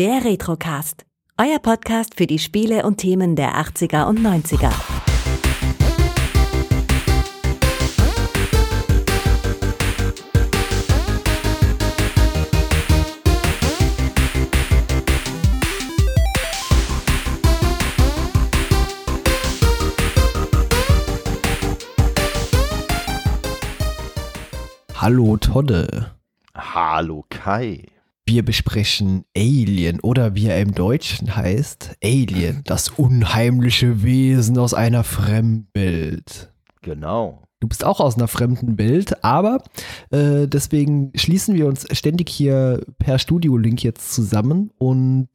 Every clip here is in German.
Der Retrocast. Euer Podcast für die Spiele und Themen der 80er und 90er. Hallo Todde. Hallo Kai. Wir besprechen Alien oder wie er im Deutschen heißt, Alien, das unheimliche Wesen aus einer Fremdwelt. Genau. Du bist auch aus einer fremden Welt, aber äh, deswegen schließen wir uns ständig hier per Studio-Link jetzt zusammen und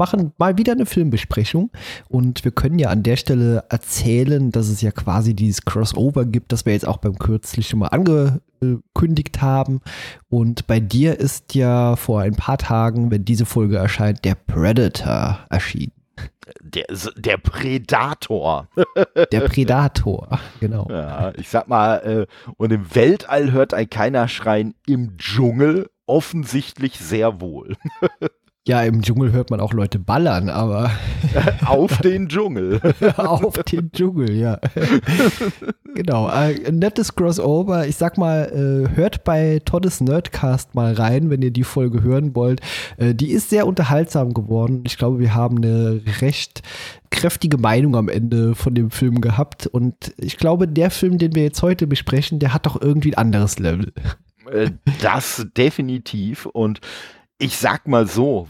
machen mal wieder eine Filmbesprechung. Und wir können ja an der Stelle erzählen, dass es ja quasi dieses Crossover gibt, das wir jetzt auch beim kürzlich schon mal angekündigt haben. Und bei dir ist ja vor ein paar Tagen, wenn diese Folge erscheint, der Predator erschienen. Der, der Predator. Der Predator, genau. Ja, ich sag mal, äh, und im Weltall hört ein keiner schreien, im Dschungel offensichtlich sehr wohl. Ja, im Dschungel hört man auch Leute ballern, aber. Auf den Dschungel. Auf den Dschungel, ja. genau. Äh, ein nettes Crossover. Ich sag mal, äh, hört bei Toddes Nerdcast mal rein, wenn ihr die Folge hören wollt. Äh, die ist sehr unterhaltsam geworden. Ich glaube, wir haben eine recht kräftige Meinung am Ende von dem Film gehabt. Und ich glaube, der Film, den wir jetzt heute besprechen, der hat doch irgendwie ein anderes Level. Das definitiv. Und ich sag mal so,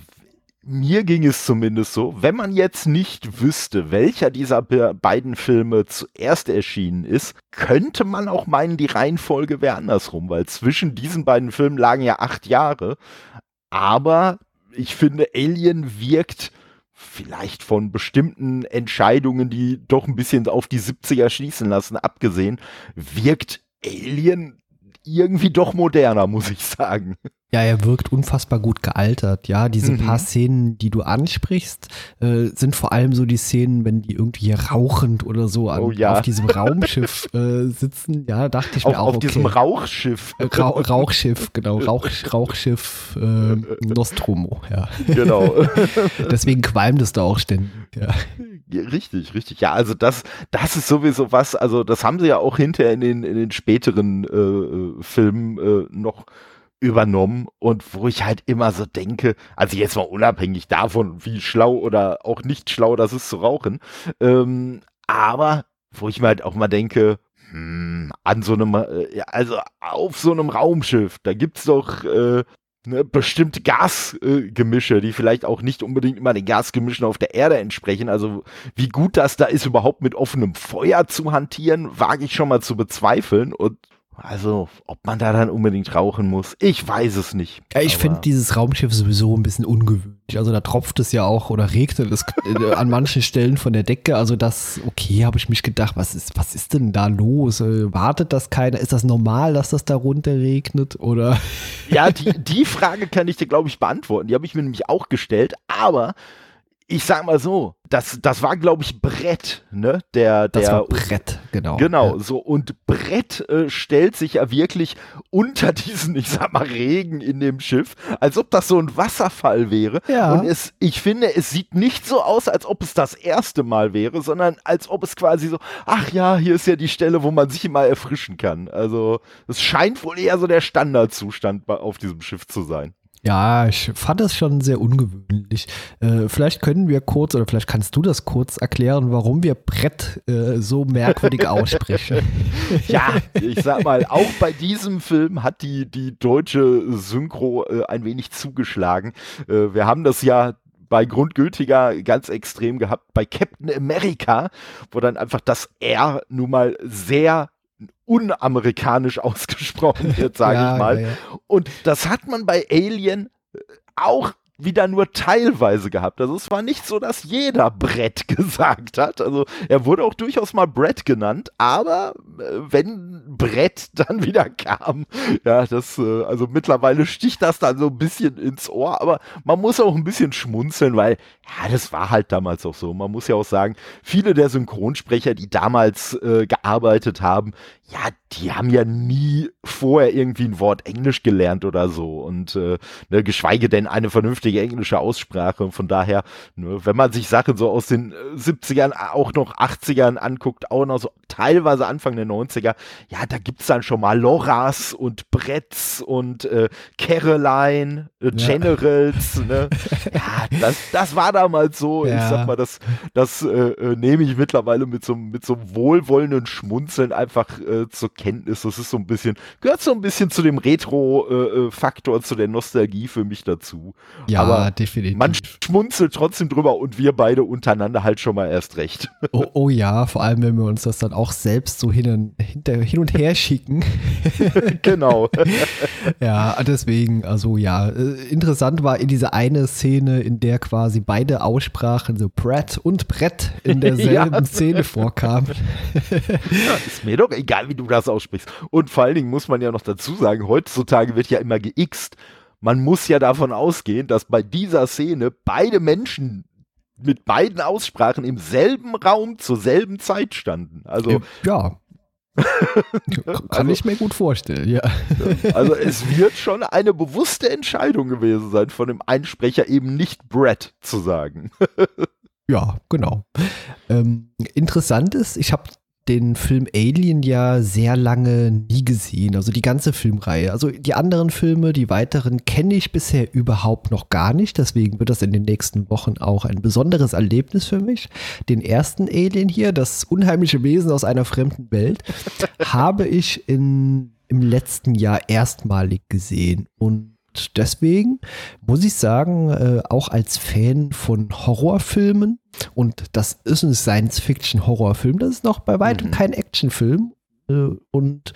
mir ging es zumindest so, wenn man jetzt nicht wüsste, welcher dieser beiden Filme zuerst erschienen ist, könnte man auch meinen, die Reihenfolge wäre andersrum, weil zwischen diesen beiden Filmen lagen ja acht Jahre. Aber ich finde, Alien wirkt vielleicht von bestimmten Entscheidungen, die doch ein bisschen auf die 70er schließen lassen, abgesehen, wirkt Alien irgendwie doch moderner, muss ich sagen. Ja, er wirkt unfassbar gut gealtert. Ja, diese mhm. paar Szenen, die du ansprichst, äh, sind vor allem so die Szenen, wenn die irgendwie rauchend oder so an, oh, ja. auf diesem Raumschiff äh, sitzen. Ja, dachte ich mir auf, auch. Auf okay. diesem Rauchschiff. Ra Rauchschiff, genau. Rauch, Rauchschiff äh, Nostromo, ja. Genau. Deswegen qualmt es da auch ständig. Ja. Richtig, richtig. Ja, also das, das ist sowieso was, also das haben sie ja auch hinterher in den, in den späteren äh, äh Filmen äh, noch übernommen und wo ich halt immer so denke, also jetzt mal unabhängig davon, wie schlau oder auch nicht schlau das ist zu rauchen, ähm, aber wo ich mir halt auch mal denke, hm, an so einem, äh, also auf so einem Raumschiff, da gibt's doch äh, ne, bestimmte Gasgemische, äh, die vielleicht auch nicht unbedingt immer den Gasgemischen auf der Erde entsprechen. Also wie gut das da ist, überhaupt mit offenem Feuer zu hantieren, wage ich schon mal zu bezweifeln. Und also, ob man da dann unbedingt rauchen muss, ich weiß es nicht. Ja, ich finde dieses Raumschiff sowieso ein bisschen ungewöhnlich. Also da tropft es ja auch oder regnet es äh, an manchen Stellen von der Decke. Also das, okay, habe ich mich gedacht, was ist, was ist denn da los? Äh, wartet das keiner? Ist das normal, dass das da runter regnet? Oder? Ja, die, die Frage kann ich dir, glaube ich, beantworten. Die habe ich mir nämlich auch gestellt. Aber ich sag mal so, das, das war, glaube ich, Brett, ne? Der, der, das war Brett, genau. Genau, ja. so. Und Brett äh, stellt sich ja wirklich unter diesen, ich sag mal, Regen in dem Schiff, als ob das so ein Wasserfall wäre. Ja. Und es, ich finde, es sieht nicht so aus, als ob es das erste Mal wäre, sondern als ob es quasi so, ach ja, hier ist ja die Stelle, wo man sich immer erfrischen kann. Also, es scheint wohl eher so der Standardzustand auf diesem Schiff zu sein. Ja, ich fand das schon sehr ungewöhnlich. Äh, vielleicht können wir kurz, oder vielleicht kannst du das kurz erklären, warum wir Brett äh, so merkwürdig aussprechen. ja, ich sag mal, auch bei diesem Film hat die, die deutsche Synchro äh, ein wenig zugeschlagen. Äh, wir haben das ja bei Grundgültiger ganz extrem gehabt, bei Captain America, wo dann einfach das R nun mal sehr unamerikanisch ausgesprochen wird, sage ja, ich mal. Ja, ja. Und das hat man bei Alien auch wieder nur teilweise gehabt. Also es war nicht so, dass jeder Brett gesagt hat. Also er wurde auch durchaus mal Brett genannt, aber äh, wenn Brett dann wieder kam, ja, das, äh, also mittlerweile sticht das dann so ein bisschen ins Ohr, aber man muss auch ein bisschen schmunzeln, weil, ja, das war halt damals auch so. Man muss ja auch sagen, viele der Synchronsprecher, die damals äh, gearbeitet haben, ja, die haben ja nie vorher irgendwie ein Wort Englisch gelernt oder so und äh, ne, geschweige denn eine vernünftige englische Aussprache. Und von daher, ne, wenn man sich Sachen so aus den 70ern, äh, auch noch 80ern anguckt, auch noch so teilweise Anfang der 90er, ja, da gibt es dann schon mal Loras und Bretts und äh, Caroline, äh, Generals. Ja. Ne? ja, das, das war damals so. Ja. Ich sag mal, das, das äh, äh, nehme ich mittlerweile mit so, mit so wohlwollenden Schmunzeln einfach äh, zur Kenntnis. Das ist so ein bisschen, gehört so ein bisschen zu dem Retro-Faktor, zu der Nostalgie für mich dazu. Ja, Aber definitiv. Man schmunzelt trotzdem drüber und wir beide untereinander halt schon mal erst recht. Oh, oh ja, vor allem, wenn wir uns das dann auch selbst so hin und, hin und her schicken. genau. ja, deswegen, also ja, äh, interessant war in dieser eine Szene, in der quasi beide Aussprachen, so Brett und Brett, in derselben ja. Szene vorkamen. ja, ist mir doch egal, wie du das aussprichst. Und vor allen Dingen muss man ja noch dazu sagen, heutzutage wird ja immer geixt. Man muss ja davon ausgehen, dass bei dieser Szene beide Menschen mit beiden Aussprachen im selben Raum zur selben Zeit standen. Also ja, Kann also, ich mir gut vorstellen, ja. Also es wird schon eine bewusste Entscheidung gewesen sein, von dem Einsprecher eben nicht Brett zu sagen. Ja, genau. Ähm, interessant ist, ich habe den Film Alien ja sehr lange nie gesehen, also die ganze Filmreihe. Also die anderen Filme, die weiteren, kenne ich bisher überhaupt noch gar nicht. Deswegen wird das in den nächsten Wochen auch ein besonderes Erlebnis für mich. Den ersten Alien hier, das unheimliche Wesen aus einer fremden Welt, habe ich in, im letzten Jahr erstmalig gesehen. Und deswegen muss ich sagen, äh, auch als Fan von Horrorfilmen, und das ist ein Science-Fiction-Horrorfilm, das ist noch bei weitem mhm. kein Actionfilm. Äh, und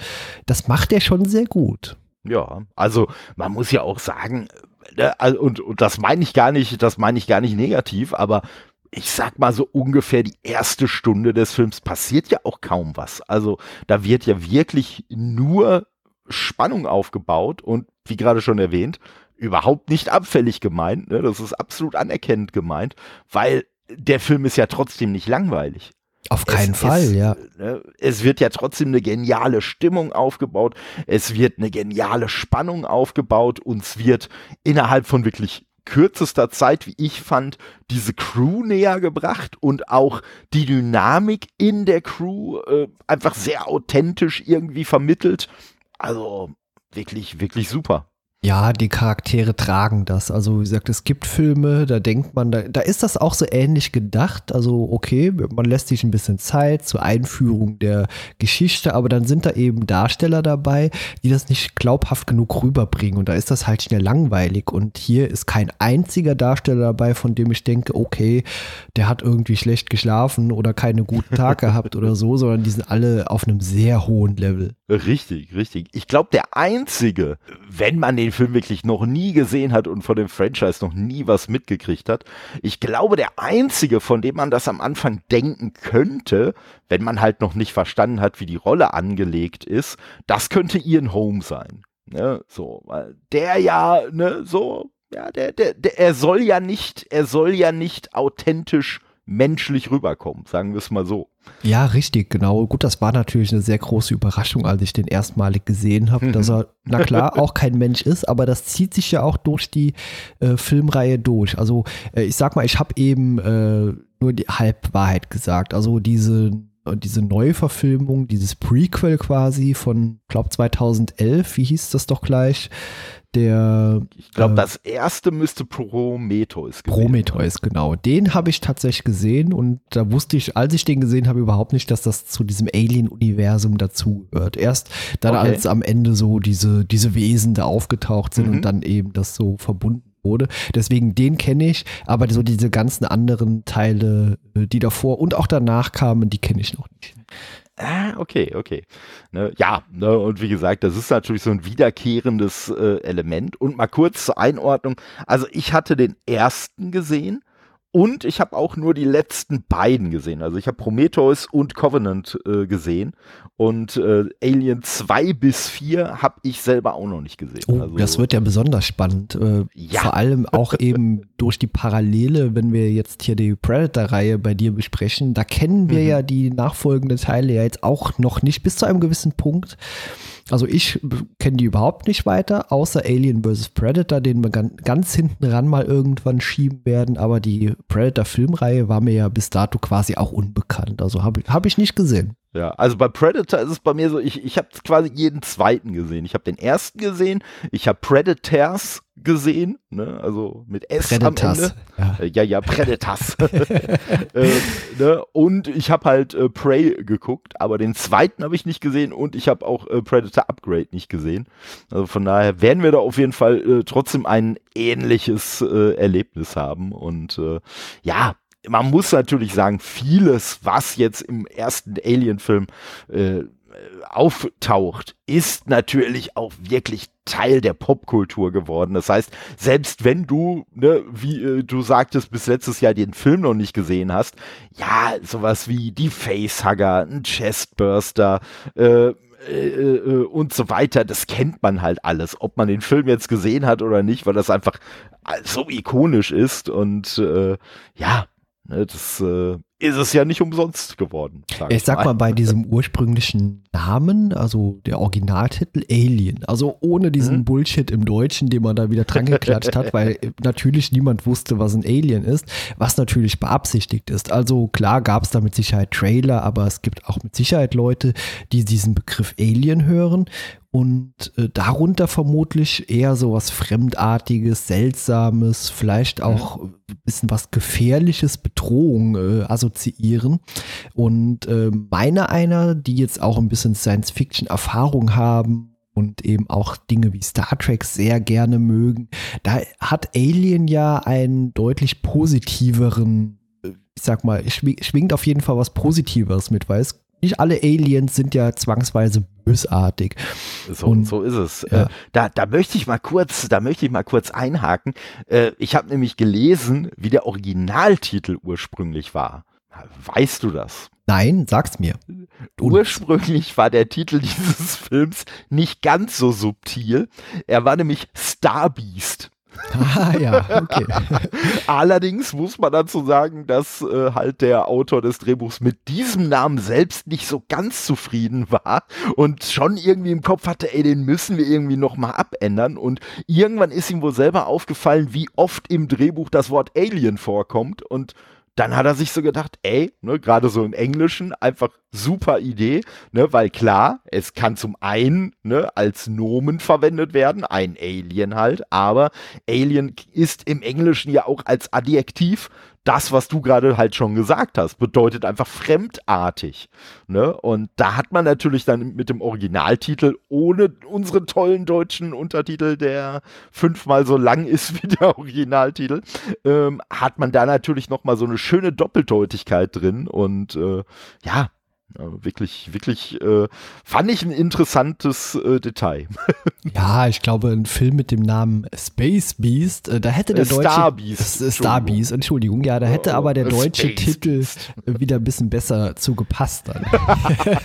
das macht er schon sehr gut. Ja, also man muss ja auch sagen, äh, und, und das meine ich gar nicht, das meine ich gar nicht negativ, aber ich sag mal so ungefähr die erste Stunde des Films passiert ja auch kaum was. Also da wird ja wirklich nur Spannung aufgebaut und wie gerade schon erwähnt, überhaupt nicht abfällig gemeint. Ne? Das ist absolut anerkennend gemeint, weil der Film ist ja trotzdem nicht langweilig. Auf keinen es, Fall, es, ja. Ne, es wird ja trotzdem eine geniale Stimmung aufgebaut. Es wird eine geniale Spannung aufgebaut. Uns wird innerhalb von wirklich kürzester Zeit, wie ich fand, diese Crew näher gebracht und auch die Dynamik in der Crew äh, einfach sehr authentisch irgendwie vermittelt. Also wirklich, wirklich super. Ja, die Charaktere tragen das. Also wie gesagt, es gibt Filme, da denkt man, da, da ist das auch so ähnlich gedacht. Also okay, man lässt sich ein bisschen Zeit zur Einführung der Geschichte, aber dann sind da eben Darsteller dabei, die das nicht glaubhaft genug rüberbringen. Und da ist das halt schnell langweilig. Und hier ist kein einziger Darsteller dabei, von dem ich denke, okay, der hat irgendwie schlecht geschlafen oder keine guten Tag gehabt oder so, sondern die sind alle auf einem sehr hohen Level. Richtig, richtig. Ich glaube, der einzige, wenn man den Film wirklich noch nie gesehen hat und von dem Franchise noch nie was mitgekriegt hat, ich glaube, der einzige, von dem man das am Anfang denken könnte, wenn man halt noch nicht verstanden hat, wie die Rolle angelegt ist, das könnte Ian Holm sein. Ne, so, weil der ja, ne, so, ja, der, der, der, er soll ja nicht, er soll ja nicht authentisch menschlich rüberkommen, sagen wir es mal so. Ja, richtig, genau. Gut, das war natürlich eine sehr große Überraschung, als ich den erstmalig gesehen habe, dass er, na klar, auch kein Mensch ist, aber das zieht sich ja auch durch die äh, Filmreihe durch. Also äh, ich sag mal, ich habe eben äh, nur die Halbwahrheit gesagt. Also diese diese Neuverfilmung, dieses Prequel quasi von, glaube 2011, wie hieß das doch gleich, der. Ich glaube, äh, das erste müsste Prometheus gewesen Prometheus, genau. Den habe ich tatsächlich gesehen und da wusste ich, als ich den gesehen habe, überhaupt nicht, dass das zu diesem Alien-Universum dazugehört. Erst dann, okay. als am Ende so diese, diese Wesen da aufgetaucht sind mhm. und dann eben das so verbunden wurde. Deswegen den kenne ich, aber so diese ganzen anderen Teile, äh, die davor und auch danach kamen, die kenne ich noch nicht. Ah, okay, okay. Ne, ja, ne, und wie gesagt, das ist natürlich so ein wiederkehrendes äh, Element. Und mal kurz zur Einordnung. Also ich hatte den ersten gesehen und ich habe auch nur die letzten beiden gesehen. Also ich habe Prometheus und Covenant äh, gesehen. Und äh, Alien 2 bis 4 habe ich selber auch noch nicht gesehen. Oh, also, das wird ja besonders spannend. Äh, ja. Vor allem auch eben durch die Parallele, wenn wir jetzt hier die Predator-Reihe bei dir besprechen. Da kennen wir mhm. ja die nachfolgenden Teile ja jetzt auch noch nicht bis zu einem gewissen Punkt. Also ich kenne die überhaupt nicht weiter, außer Alien vs. Predator, den wir ganz hinten ran mal irgendwann schieben werden. Aber die Predator-Filmreihe war mir ja bis dato quasi auch unbekannt. Also habe hab ich nicht gesehen. Ja, also bei Predator ist es bei mir so, ich, ich habe quasi jeden zweiten gesehen. Ich habe den ersten gesehen, ich habe Predators gesehen, ne? also mit S Predators. am Ende. Ja, äh, ja, ja Predators. äh, ne? Und ich habe halt äh, Prey geguckt, aber den zweiten habe ich nicht gesehen und ich habe auch äh, Predator Upgrade nicht gesehen. Also von daher werden wir da auf jeden Fall äh, trotzdem ein ähnliches äh, Erlebnis haben. Und ja, man muss natürlich sagen, vieles, was jetzt im ersten Alien-Film äh, auftaucht, ist natürlich auch wirklich Teil der Popkultur geworden. Das heißt, selbst wenn du, ne, wie äh, du sagtest, bis letztes Jahr den Film noch nicht gesehen hast, ja, sowas wie die Facehugger, ein Chestburster, äh, äh, äh, und so weiter, das kennt man halt alles. Ob man den Film jetzt gesehen hat oder nicht, weil das einfach so ikonisch ist und äh, ja, Ne, das äh, ist es ja nicht umsonst geworden. Sag ich sag mal. mal bei diesem ursprünglichen Namen, also der Originaltitel Alien, also ohne diesen hm? Bullshit im Deutschen, den man da wieder dran geklatscht hat, weil natürlich niemand wusste, was ein Alien ist, was natürlich beabsichtigt ist. Also klar gab es da mit Sicherheit Trailer, aber es gibt auch mit Sicherheit Leute, die diesen Begriff Alien hören und äh, darunter vermutlich eher so was Fremdartiges, Seltsames, vielleicht auch ein bisschen was Gefährliches, Bedrohung äh, assoziieren. Und äh, meine einer, die jetzt auch ein bisschen Science-Fiction-Erfahrung haben und eben auch Dinge wie Star Trek sehr gerne mögen, da hat Alien ja einen deutlich positiveren ich sag mal, schwingt auf jeden Fall was Positiveres mit, weil es nicht alle Aliens sind ja zwangsweise bösartig. So, und, so ist es. Ja. Äh, da, da möchte ich mal kurz, da möchte ich mal kurz einhaken. Äh, ich habe nämlich gelesen, wie der Originaltitel ursprünglich war. Weißt du das? Nein, sag's mir. Ursprünglich war der Titel dieses Films nicht ganz so subtil. Er war nämlich Star Beast. Ah ja, okay. Allerdings muss man dazu sagen, dass äh, halt der Autor des Drehbuchs mit diesem Namen selbst nicht so ganz zufrieden war und schon irgendwie im Kopf hatte, ey, den müssen wir irgendwie nochmal abändern. Und irgendwann ist ihm wohl selber aufgefallen, wie oft im Drehbuch das Wort Alien vorkommt und dann hat er sich so gedacht, ey, ne, gerade so im Englischen, einfach super Idee, ne, weil klar, es kann zum einen ne, als Nomen verwendet werden, ein Alien halt, aber Alien ist im Englischen ja auch als Adjektiv das, was du gerade halt schon gesagt hast, bedeutet einfach fremdartig. Ne? Und da hat man natürlich dann mit dem Originaltitel ohne unsere tollen deutschen Untertitel, der fünfmal so lang ist wie der Originaltitel, ähm, hat man da natürlich nochmal so eine schöne Doppeldeutigkeit drin. Und äh, ja, wirklich, wirklich, äh, fand ich ein interessantes äh, Detail. ja, ich glaube, ein Film mit dem Namen Space Beast, äh, da hätte der deutsche Star Beast, äh, Star Beast, Entschuldigung, ja, da hätte oh, aber der deutsche Space Titel Beast. wieder ein bisschen besser zugepasst dann.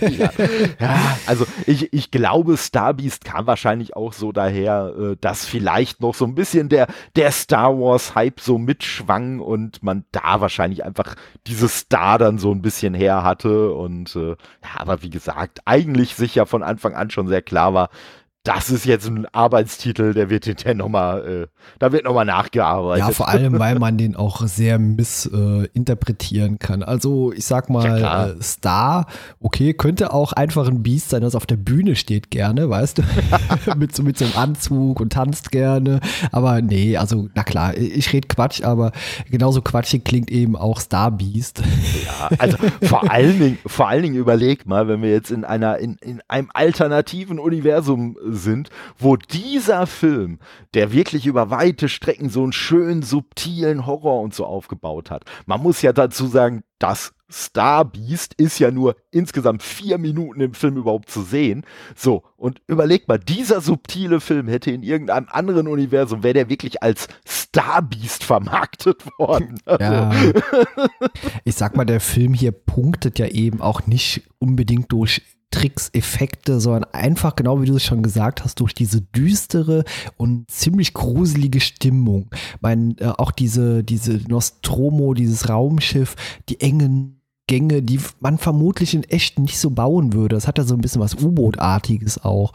ja. ja. also ich, ich glaube, Star Beast kam wahrscheinlich auch so daher, äh, dass vielleicht noch so ein bisschen der, der Star Wars Hype so mitschwang und man da wahrscheinlich einfach dieses Star dann so ein bisschen her hatte und ja, aber wie gesagt, eigentlich sich ja von Anfang an schon sehr klar war, das ist jetzt ein Arbeitstitel, der wird hinterher nochmal, äh, da wird nochmal nachgearbeitet. Ja, vor allem, weil man den auch sehr missinterpretieren äh, kann. Also ich sag mal, ja, äh, Star, okay, könnte auch einfach ein Biest sein, das auf der Bühne steht gerne, weißt du, mit, so, mit so einem Anzug und tanzt gerne. Aber nee, also na klar, ich rede Quatsch, aber genauso quatschig klingt eben auch Star Beast. ja, also vor allen Dingen, vor allen Dingen überleg mal, wenn wir jetzt in einer, in, in einem alternativen Universum sind, wo dieser Film, der wirklich über weite Strecken so einen schönen, subtilen Horror und so aufgebaut hat. Man muss ja dazu sagen, das Star Beast ist ja nur insgesamt vier Minuten im Film überhaupt zu sehen. So, und überleg mal, dieser subtile Film hätte in irgendeinem anderen Universum, wäre der wirklich als Star Beast vermarktet worden. Also. Ja. Ich sag mal, der Film hier punktet ja eben auch nicht unbedingt durch Tricks, Effekte, sondern einfach, genau wie du es schon gesagt hast, durch diese düstere und ziemlich gruselige Stimmung. Mein, äh, auch diese, diese Nostromo, dieses Raumschiff, die engen Durchgänge, die man vermutlich in echt nicht so bauen würde. Das hat ja so ein bisschen was U-Boot-artiges auch.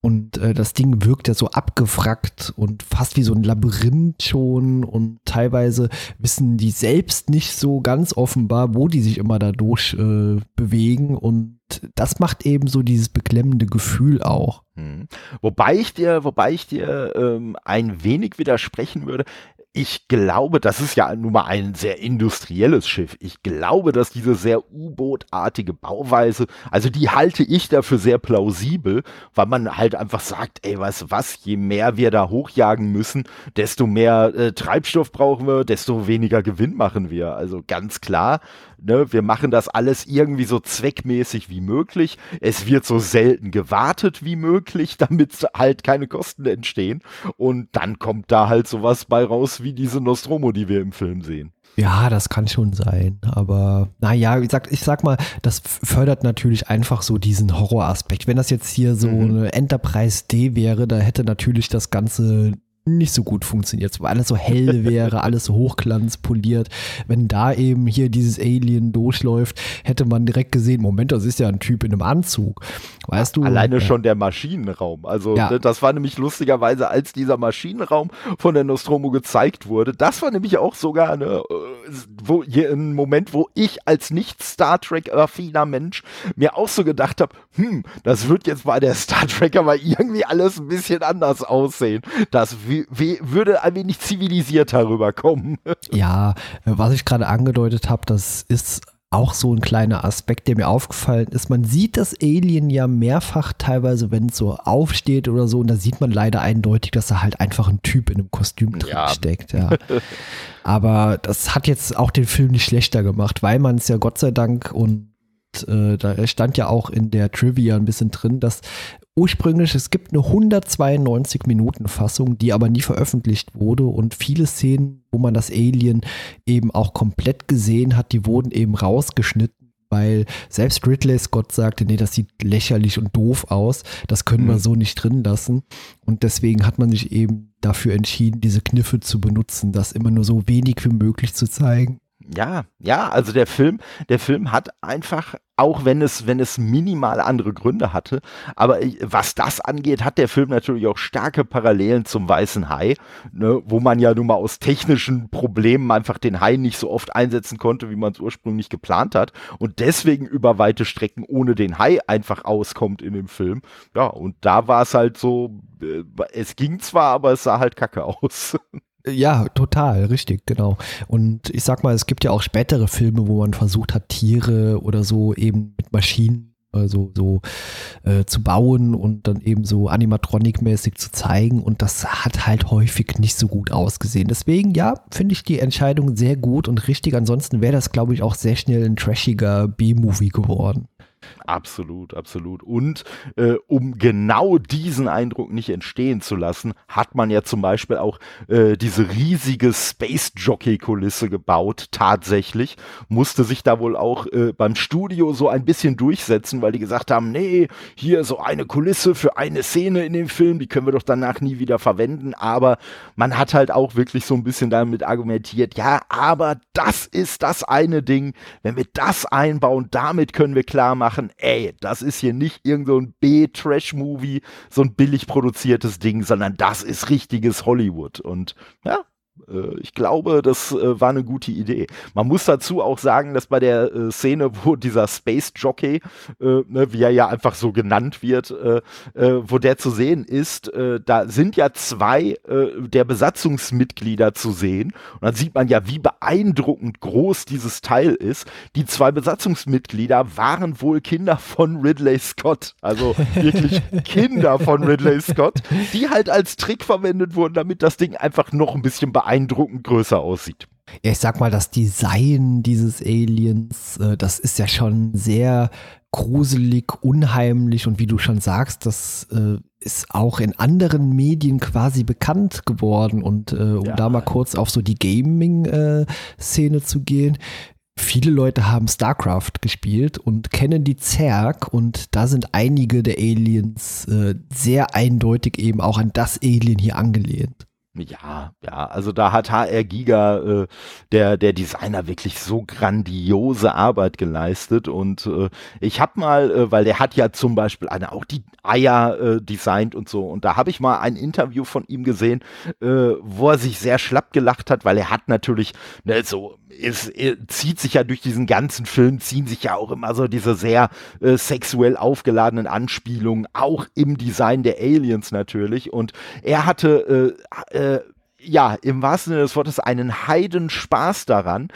Und äh, das Ding wirkt ja so abgefrackt und fast wie so ein Labyrinth schon. Und teilweise wissen die selbst nicht so ganz offenbar, wo die sich immer dadurch äh, bewegen. Und das macht eben so dieses beklemmende Gefühl auch. Hm. Wobei ich dir, wobei ich dir ähm, ein wenig widersprechen würde ich glaube, das ist ja nun mal ein sehr industrielles Schiff. Ich glaube, dass diese sehr U-Boot-artige Bauweise, also die halte ich dafür sehr plausibel, weil man halt einfach sagt, ey, weißt du was, je mehr wir da hochjagen müssen, desto mehr äh, Treibstoff brauchen wir, desto weniger Gewinn machen wir. Also ganz klar, ne, wir machen das alles irgendwie so zweckmäßig wie möglich. Es wird so selten gewartet wie möglich, damit halt keine Kosten entstehen. Und dann kommt da halt sowas bei raus wie diese Nostromo, die wir im Film sehen. Ja, das kann schon sein. Aber naja, ich sag, ich sag mal, das fördert natürlich einfach so diesen Horroraspekt. Wenn das jetzt hier so mhm. eine Enterprise D wäre, da hätte natürlich das Ganze nicht so gut funktioniert, weil alles so hell wäre, alles so hochglanzpoliert. Wenn da eben hier dieses Alien durchläuft, hätte man direkt gesehen, Moment, das ist ja ein Typ in einem Anzug. Weißt du? Alleine ja. schon der Maschinenraum. Also ja. Ne, das war nämlich lustigerweise, als dieser Maschinenraum von der Nostromo gezeigt wurde, das war nämlich auch sogar eine, äh, wo, hier ein Moment, wo ich als nicht Star Trek-affiner Mensch mir auch so gedacht habe, hm, das wird jetzt bei der Star Trek aber irgendwie alles ein bisschen anders aussehen. Das würde ein wenig zivilisierter rüberkommen. Ja, was ich gerade angedeutet habe, das ist auch so ein kleiner Aspekt, der mir aufgefallen ist. Man sieht das Alien ja mehrfach teilweise, wenn es so aufsteht oder so, und da sieht man leider eindeutig, dass da halt einfach ein Typ in einem Kostüm drin ja. steckt. Ja. Aber das hat jetzt auch den Film nicht schlechter gemacht, weil man es ja Gott sei Dank und äh, da stand ja auch in der Trivia ein bisschen drin, dass ursprünglich, es gibt eine 192 Minuten Fassung, die aber nie veröffentlicht wurde. Und viele Szenen, wo man das Alien eben auch komplett gesehen hat, die wurden eben rausgeschnitten, weil selbst Ridley Scott sagte, nee, das sieht lächerlich und doof aus, das können mhm. wir so nicht drin lassen. Und deswegen hat man sich eben dafür entschieden, diese Kniffe zu benutzen, das immer nur so wenig wie möglich zu zeigen ja, ja, also der Film, der Film hat einfach, auch wenn es, wenn es minimal andere Gründe hatte, aber was das angeht, hat der Film natürlich auch starke Parallelen zum Weißen Hai, ne, wo man ja nun mal aus technischen Problemen einfach den Hai nicht so oft einsetzen konnte, wie man es ursprünglich geplant hat und deswegen über weite Strecken ohne den Hai einfach auskommt in dem Film. Ja, und da war es halt so, äh, es ging zwar, aber es sah halt kacke aus. Ja, total, richtig, genau. Und ich sag mal, es gibt ja auch spätere Filme, wo man versucht hat, Tiere oder so eben mit Maschinen also so äh, zu bauen und dann eben so animatronikmäßig zu zeigen und das hat halt häufig nicht so gut ausgesehen. Deswegen ja, finde ich die Entscheidung sehr gut und richtig. Ansonsten wäre das glaube ich auch sehr schnell ein trashiger B-Movie geworden. Absolut, absolut. Und äh, um genau diesen Eindruck nicht entstehen zu lassen, hat man ja zum Beispiel auch äh, diese riesige Space Jockey-Kulisse gebaut, tatsächlich. Musste sich da wohl auch äh, beim Studio so ein bisschen durchsetzen, weil die gesagt haben, nee, hier so eine Kulisse für eine Szene in dem Film, die können wir doch danach nie wieder verwenden. Aber man hat halt auch wirklich so ein bisschen damit argumentiert, ja, aber das ist das eine Ding, wenn wir das einbauen, damit können wir klar machen, machen, ey, das ist hier nicht irgendein so B-Trash-Movie, so ein billig produziertes Ding, sondern das ist richtiges Hollywood. Und ja, ich glaube, das äh, war eine gute Idee. Man muss dazu auch sagen, dass bei der äh, Szene, wo dieser Space Jockey, ne, wie er ja einfach so genannt wird, wo der zu sehen ist, da sind ja zwei der Besatzungsmitglieder zu sehen. Und dann sieht man ja, wie beeindruckend groß dieses Teil ist. Die zwei Besatzungsmitglieder waren wohl Kinder von Ridley Scott. Also wirklich Kinder von Ridley Scott, die halt als Trick verwendet wurden, damit das Ding einfach noch ein bisschen beeindruckend beeindruckend größer aussieht. Ja, ich sag mal, das Design dieses Aliens, äh, das ist ja schon sehr gruselig, unheimlich und wie du schon sagst, das äh, ist auch in anderen Medien quasi bekannt geworden. Und äh, um ja. da mal kurz auf so die Gaming-Szene zu gehen, viele Leute haben StarCraft gespielt und kennen die Zerg und da sind einige der Aliens äh, sehr eindeutig eben auch an das Alien hier angelehnt. Ja, ja, also da hat HR Giga, äh, der, der Designer, wirklich so grandiose Arbeit geleistet. Und äh, ich habe mal, äh, weil der hat ja zum Beispiel eine, auch die Eier äh, designt und so. Und da habe ich mal ein Interview von ihm gesehen, äh, wo er sich sehr schlapp gelacht hat, weil er hat natürlich ne, so es, es zieht sich ja durch diesen ganzen Film, ziehen sich ja auch immer so diese sehr äh, sexuell aufgeladenen Anspielungen, auch im Design der Aliens natürlich. Und er hatte äh, äh, ja, im wahrsten Sinne des Wortes einen Heidenspaß daran,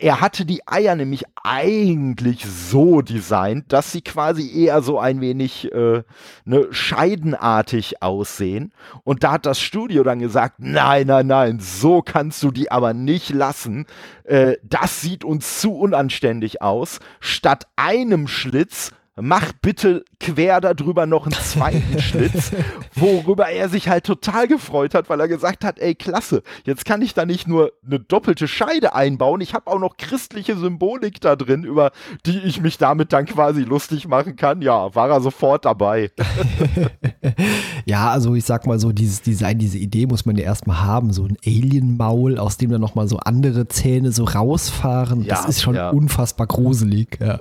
er hatte die Eier nämlich eigentlich so designt, dass sie quasi eher so ein wenig äh, ne, scheidenartig aussehen. Und da hat das Studio dann gesagt, nein, nein, nein, so kannst du die aber nicht lassen. Äh, das sieht uns zu unanständig aus. Statt einem Schlitz mach bitte quer darüber noch einen zweiten Schlitz, worüber er sich halt total gefreut hat, weil er gesagt hat, ey, klasse, jetzt kann ich da nicht nur eine doppelte Scheide einbauen, ich habe auch noch christliche Symbolik da drin, über die ich mich damit dann quasi lustig machen kann. Ja, war er sofort dabei. ja, also ich sag mal so, dieses Design, diese Idee muss man ja erstmal haben, so ein Alien-Maul, aus dem dann nochmal so andere Zähne so rausfahren, ja, das ist schon ja. unfassbar gruselig. Ja.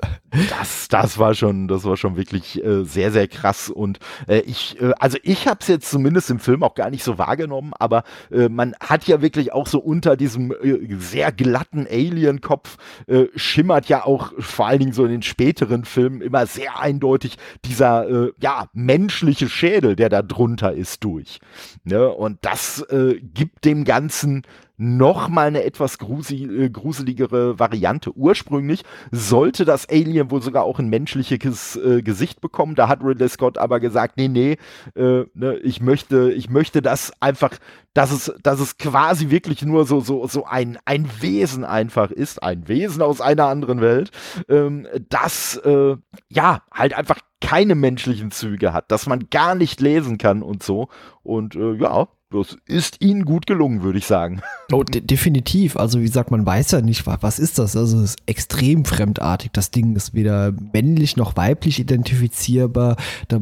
Das, das war schon das war schon wirklich äh, sehr, sehr krass. Und äh, ich, äh, also ich habe es jetzt zumindest im Film auch gar nicht so wahrgenommen, aber äh, man hat ja wirklich auch so unter diesem äh, sehr glatten Alien-Kopf äh, schimmert ja auch vor allen Dingen so in den späteren Filmen immer sehr eindeutig dieser ja menschliche Schädel, der da drunter ist, durch. Ne? Und das gibt dem Ganzen noch mal eine etwas äh, gruseligere Variante. Ursprünglich sollte das Alien wohl sogar auch ein menschliches äh, Gesicht bekommen. Da hat Ridley Scott aber gesagt, nee, nee, äh, ne, ich möchte, ich möchte das einfach, dass es, dass es quasi wirklich nur so, so, so ein, ein Wesen einfach ist, ein Wesen aus einer anderen Welt, ähm, das, äh, ja, halt einfach keine menschlichen Züge hat, dass man gar nicht lesen kann und so. Und äh, ja, das ist ihnen gut gelungen, würde ich sagen. Oh, de definitiv. Also, wie gesagt, man weiß ja nicht, was ist das? Also, es ist extrem fremdartig. Das Ding ist weder männlich noch weiblich identifizierbar.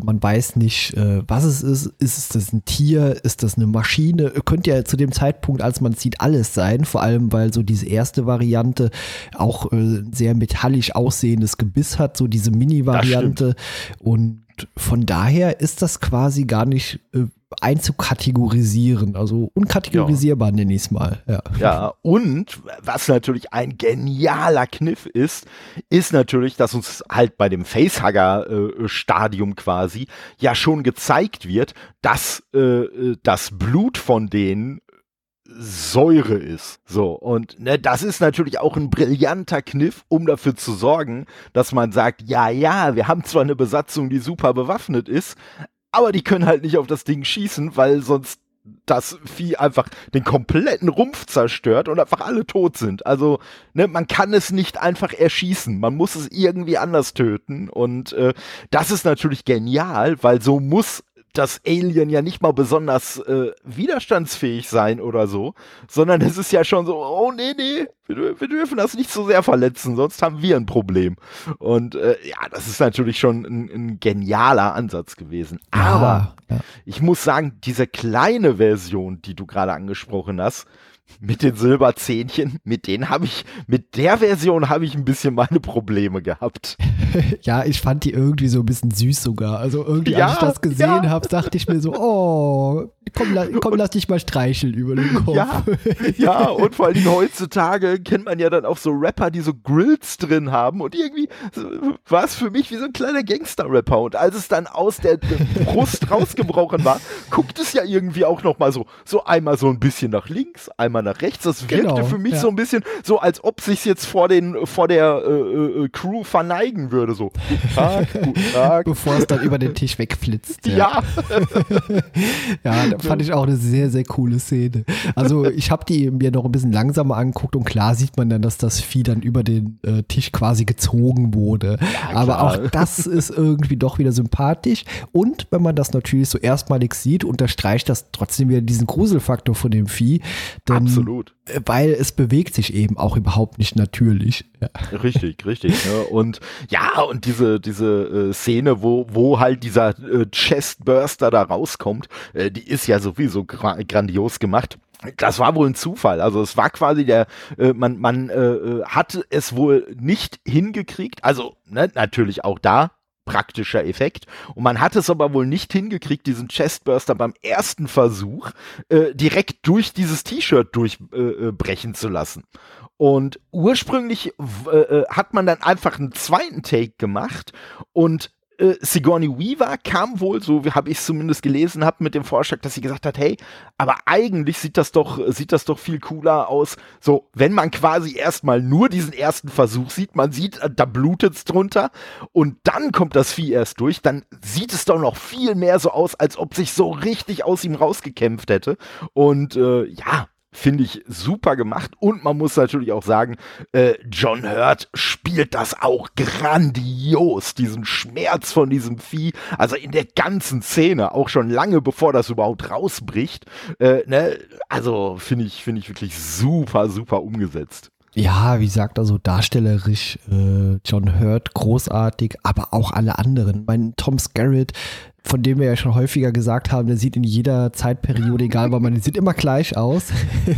Man weiß nicht, äh, was es ist. Ist das ein Tier? Ist das eine Maschine? Könnte ja zu dem Zeitpunkt, als man sieht, alles sein. Vor allem, weil so diese erste Variante auch äh, sehr metallisch aussehendes Gebiss hat, so diese Mini-Variante. Und von daher ist das quasi gar nicht äh, einzukategorisieren. Also unkategorisierbar ja. nenne ich es mal. Ja. ja, und was natürlich ein genialer Kniff ist, ist natürlich, dass uns halt bei dem Facehugger-Stadium äh, quasi ja schon gezeigt wird, dass äh, das Blut von denen Säure ist. So, und ne, das ist natürlich auch ein brillanter Kniff, um dafür zu sorgen, dass man sagt, ja, ja, wir haben zwar eine Besatzung, die super bewaffnet ist, aber die können halt nicht auf das Ding schießen, weil sonst das Vieh einfach den kompletten Rumpf zerstört und einfach alle tot sind. Also, ne, man kann es nicht einfach erschießen. Man muss es irgendwie anders töten. Und äh, das ist natürlich genial, weil so muss das Alien ja nicht mal besonders äh, widerstandsfähig sein oder so, sondern es ist ja schon so, oh nee, nee, wir, wir, dürfen das nicht so sehr verletzen, sonst haben wir ein Problem. Und äh, ja, das ist natürlich schon ein, ein genialer Ansatz gewesen. Aber ja, ja. ich muss sagen, diese kleine Version, die du gerade angesprochen hast, mit den Silberzähnchen, mit denen habe ich, mit der Version habe ich ein bisschen meine Probleme gehabt. ja, ich fand die irgendwie so ein bisschen süß sogar. Also irgendwie, ja, als ich das gesehen ja. habe, dachte ich mir so, oh, komm, la komm, lass dich mal streicheln über den Kopf. Ja, ja, und vor allem heutzutage kennt man ja dann auch so Rapper, die so Grills drin haben und irgendwie war es für mich wie so ein kleiner Gangster-Rapper und als es dann aus der, Brust rausgebrochen war, guckt es ja irgendwie auch noch mal so, so einmal so ein bisschen nach links, einmal nach rechts. Das wirkte genau, für mich ja. so ein bisschen so, als ob sich jetzt vor den vor der äh, äh, Crew verneigen würde, so. Guten Tag, guten Tag. Bevor es dann über den Tisch wegflitzt. Ja. Ja, ja fand ich auch eine sehr, sehr coole Szene. Also ich habe die mir noch ein bisschen langsamer angeguckt und klar sieht man dann, dass das Vieh dann über den äh, Tisch quasi gezogen wurde. Ja, Aber auch das ist irgendwie doch wieder sympathisch. Und wenn man das natürlich so erstmalig sieht, unterstreicht das trotzdem wieder diesen Gruselfaktor von dem Vieh. Denn Absolut. Äh, weil es bewegt sich eben auch überhaupt nicht natürlich. Ja. Richtig, richtig. Ne? Und ja, und diese, diese äh, Szene, wo, wo halt dieser äh, Chestburster da rauskommt, äh, die ist ja sowieso gra grandios gemacht. Das war wohl ein Zufall. Also es war quasi der, äh, man, man äh, äh hatte es wohl nicht hingekriegt. Also ne, natürlich auch da praktischer Effekt. Und man hat es aber wohl nicht hingekriegt, diesen Chestburster beim ersten Versuch äh, direkt durch dieses T-Shirt durchbrechen äh, zu lassen. Und ursprünglich äh, äh, hat man dann einfach einen zweiten Take gemacht und äh, Sigourney Weaver kam wohl, so habe ich es zumindest gelesen, habe mit dem Vorschlag, dass sie gesagt hat, hey, aber eigentlich sieht das doch, sieht das doch viel cooler aus. So, wenn man quasi erstmal nur diesen ersten Versuch sieht, man sieht, äh, da blutet es drunter und dann kommt das Vieh erst durch, dann sieht es doch noch viel mehr so aus, als ob sich so richtig aus ihm rausgekämpft hätte. Und äh, ja, finde ich super gemacht. Und man muss natürlich auch sagen, äh, John Hurt spielt das auch grandios, diesen Schmerz von diesem Vieh. Also in der ganzen Szene, auch schon lange bevor das überhaupt rausbricht. Äh, ne? Also finde ich, finde ich wirklich super, super umgesetzt. Ja, wie gesagt, also darstellerisch äh, John Hurt großartig, aber auch alle anderen. Mein Tom Skerritt, von dem wir ja schon häufiger gesagt haben, der sieht in jeder Zeitperiode, egal weil man, sieht immer gleich aus.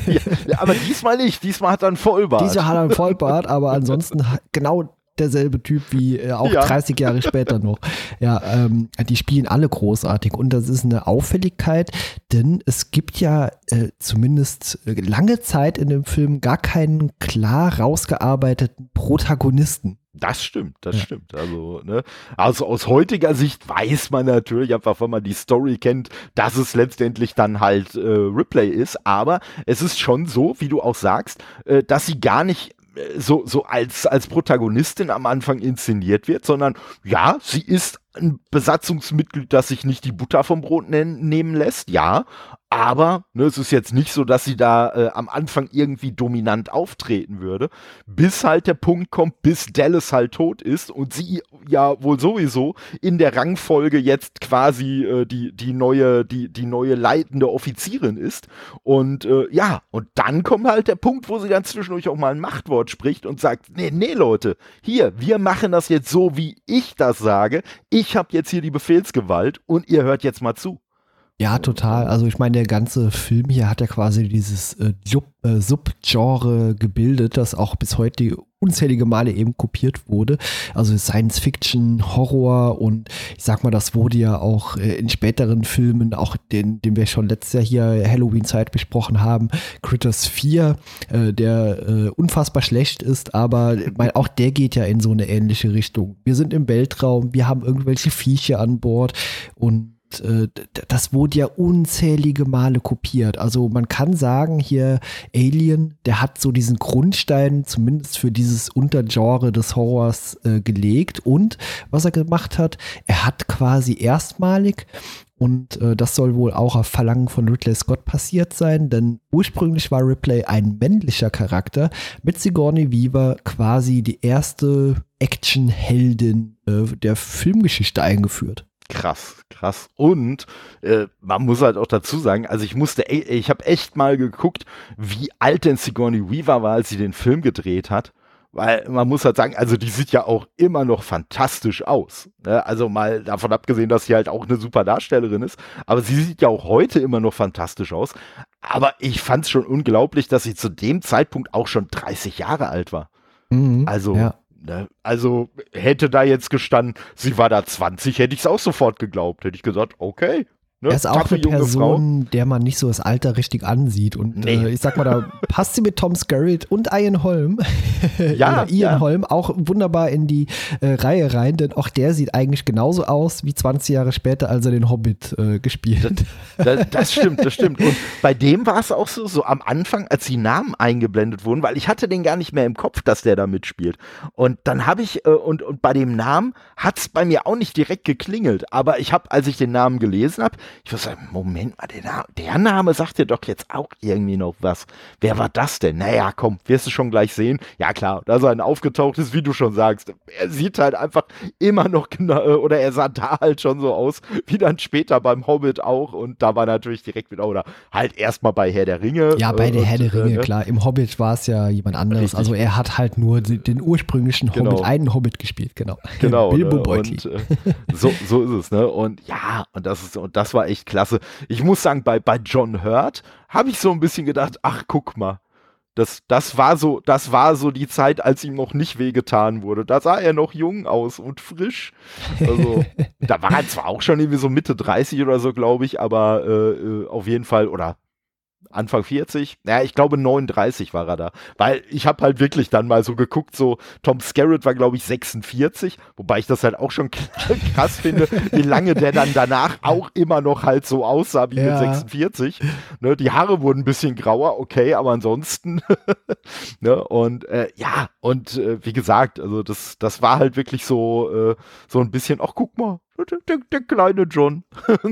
ja, aber diesmal nicht, diesmal hat er einen Vollbart. Diesmal hat er einen Vollbart, aber ansonsten genau derselbe Typ wie äh, auch ja. 30 Jahre später noch. Ja, ähm, die spielen alle großartig und das ist eine Auffälligkeit, denn es gibt ja äh, zumindest äh, lange Zeit in dem Film gar keinen klar rausgearbeiteten Protagonisten. Das stimmt, das ja. stimmt. Also, ne, also aus heutiger Sicht weiß man natürlich einfach, wenn man die Story kennt, dass es letztendlich dann halt äh, Ripley ist. Aber es ist schon so, wie du auch sagst, äh, dass sie gar nicht so, so als, als Protagonistin am Anfang inszeniert wird, sondern ja, sie ist ein Besatzungsmitglied, das sich nicht die Butter vom Brot nehmen lässt, ja, aber ne, es ist jetzt nicht so, dass sie da äh, am Anfang irgendwie dominant auftreten würde, bis halt der Punkt kommt, bis Dallas halt tot ist und sie ja wohl sowieso in der Rangfolge jetzt quasi äh, die, die, neue, die, die neue leitende Offizierin ist. Und äh, ja, und dann kommt halt der Punkt, wo sie dann zwischendurch auch mal ein Machtwort spricht und sagt, nee, nee, Leute, hier, wir machen das jetzt so, wie ich das sage. Ich habe jetzt hier die Befehlsgewalt und ihr hört jetzt mal zu. Ja, total. Also ich meine, der ganze Film hier hat ja quasi dieses äh, äh, Subgenre gebildet, das auch bis heute unzählige Male eben kopiert wurde. Also Science Fiction, Horror und ich sag mal, das wurde ja auch äh, in späteren Filmen, auch den, den wir schon letztes Jahr hier Halloween-Zeit besprochen haben, Critters 4, äh, der äh, unfassbar schlecht ist, aber mein, auch der geht ja in so eine ähnliche Richtung. Wir sind im Weltraum, wir haben irgendwelche Viecher an Bord und äh, das wurde ja unzählige Male kopiert. Also man kann sagen, hier Alien, der hat so diesen Grundstein zumindest für dieses Untergenre des Horrors äh, gelegt. Und was er gemacht hat, er hat quasi erstmalig und äh, das soll wohl auch auf Verlangen von Ridley Scott passiert sein, denn ursprünglich war Ripley ein männlicher Charakter, mit Sigourney Weaver quasi die erste Actionheldin äh, der Filmgeschichte eingeführt. Krass, krass. Und äh, man muss halt auch dazu sagen, also ich musste, ich habe echt mal geguckt, wie alt denn Sigourney Weaver war, als sie den Film gedreht hat. Weil man muss halt sagen, also die sieht ja auch immer noch fantastisch aus. Ne? Also mal davon abgesehen, dass sie halt auch eine super Darstellerin ist. Aber sie sieht ja auch heute immer noch fantastisch aus. Aber ich fand es schon unglaublich, dass sie zu dem Zeitpunkt auch schon 30 Jahre alt war. Mhm, also ja. Ne? Also hätte da jetzt gestanden, sie war da 20, hätte ich es auch sofort geglaubt. Hätte ich gesagt, okay, Ne? Er ist auch eine Person, Frau. der man nicht so das Alter richtig ansieht. Und nee. äh, ich sag mal, da passt sie mit Tom Skerritt und Ian Holm, ja, Ian ja. Holm, auch wunderbar in die äh, Reihe rein, denn auch der sieht eigentlich genauso aus wie 20 Jahre später, als er den Hobbit äh, gespielt hat. Das, das, stimmt, das stimmt. Und bei dem war es auch so, so am Anfang, als die Namen eingeblendet wurden, weil ich hatte den gar nicht mehr im Kopf, dass der da mitspielt. Und dann habe ich, äh, und, und bei dem Namen hat es bei mir auch nicht direkt geklingelt, aber ich habe, als ich den Namen gelesen habe, Ich würde sagen, Moment mal, der Name, der Name sagt dir doch jetzt auch irgendwie noch was. Wer war das denn? Naja, komm, wirst du schon gleich sehen. Ja klar, da so ein aufgetauchtes, wie du schon sagst. Er sieht halt einfach immer noch genau, äh, oder er sah da halt schon so aus, wie dann später beim Hobbit auch. Und da war natürlich direkt wieder, oder halt erstmal bei Herr der Ringe. Ja, bei äh, der Herr der Ringe, äh, klar. Im Hobbit war es ja jemand anderes. Richtig. Also er hat halt nur den ursprünglichen Genau. Hobbit, einen Hobbit gespielt, genau. Genau. Bilbo ne? Und, äh, so, so ist es, ne? Und ja, und das ist, und das war echt klasse. Ich muss sagen, bei, bei John Hurt habe ich so ein bisschen gedacht, ach, guck mal. Das, das war so, das war so die Zeit, als ihm noch nicht wehgetan wurde. Da sah er noch jung aus und frisch. Also, da war er zwar auch schon irgendwie so Mitte 30 oder so, glaube ich, aber äh, äh, auf jeden Fall, oder Anfang 40, ja, ich glaube 39 war er da. Weil ich habe halt wirklich dann mal so geguckt, so Tom Skerritt war, glaube ich, 46, wobei ich das halt auch schon krass finde, wie lange der dann danach auch immer noch halt so aussah wie Ja. mit 46. Ne, die Haare wurden ein bisschen grauer, okay, aber ansonsten, ne, und äh, ja, und äh, wie gesagt, also das, das war halt wirklich so, äh, so ein bisschen, ach guck mal, der, der, der kleine John.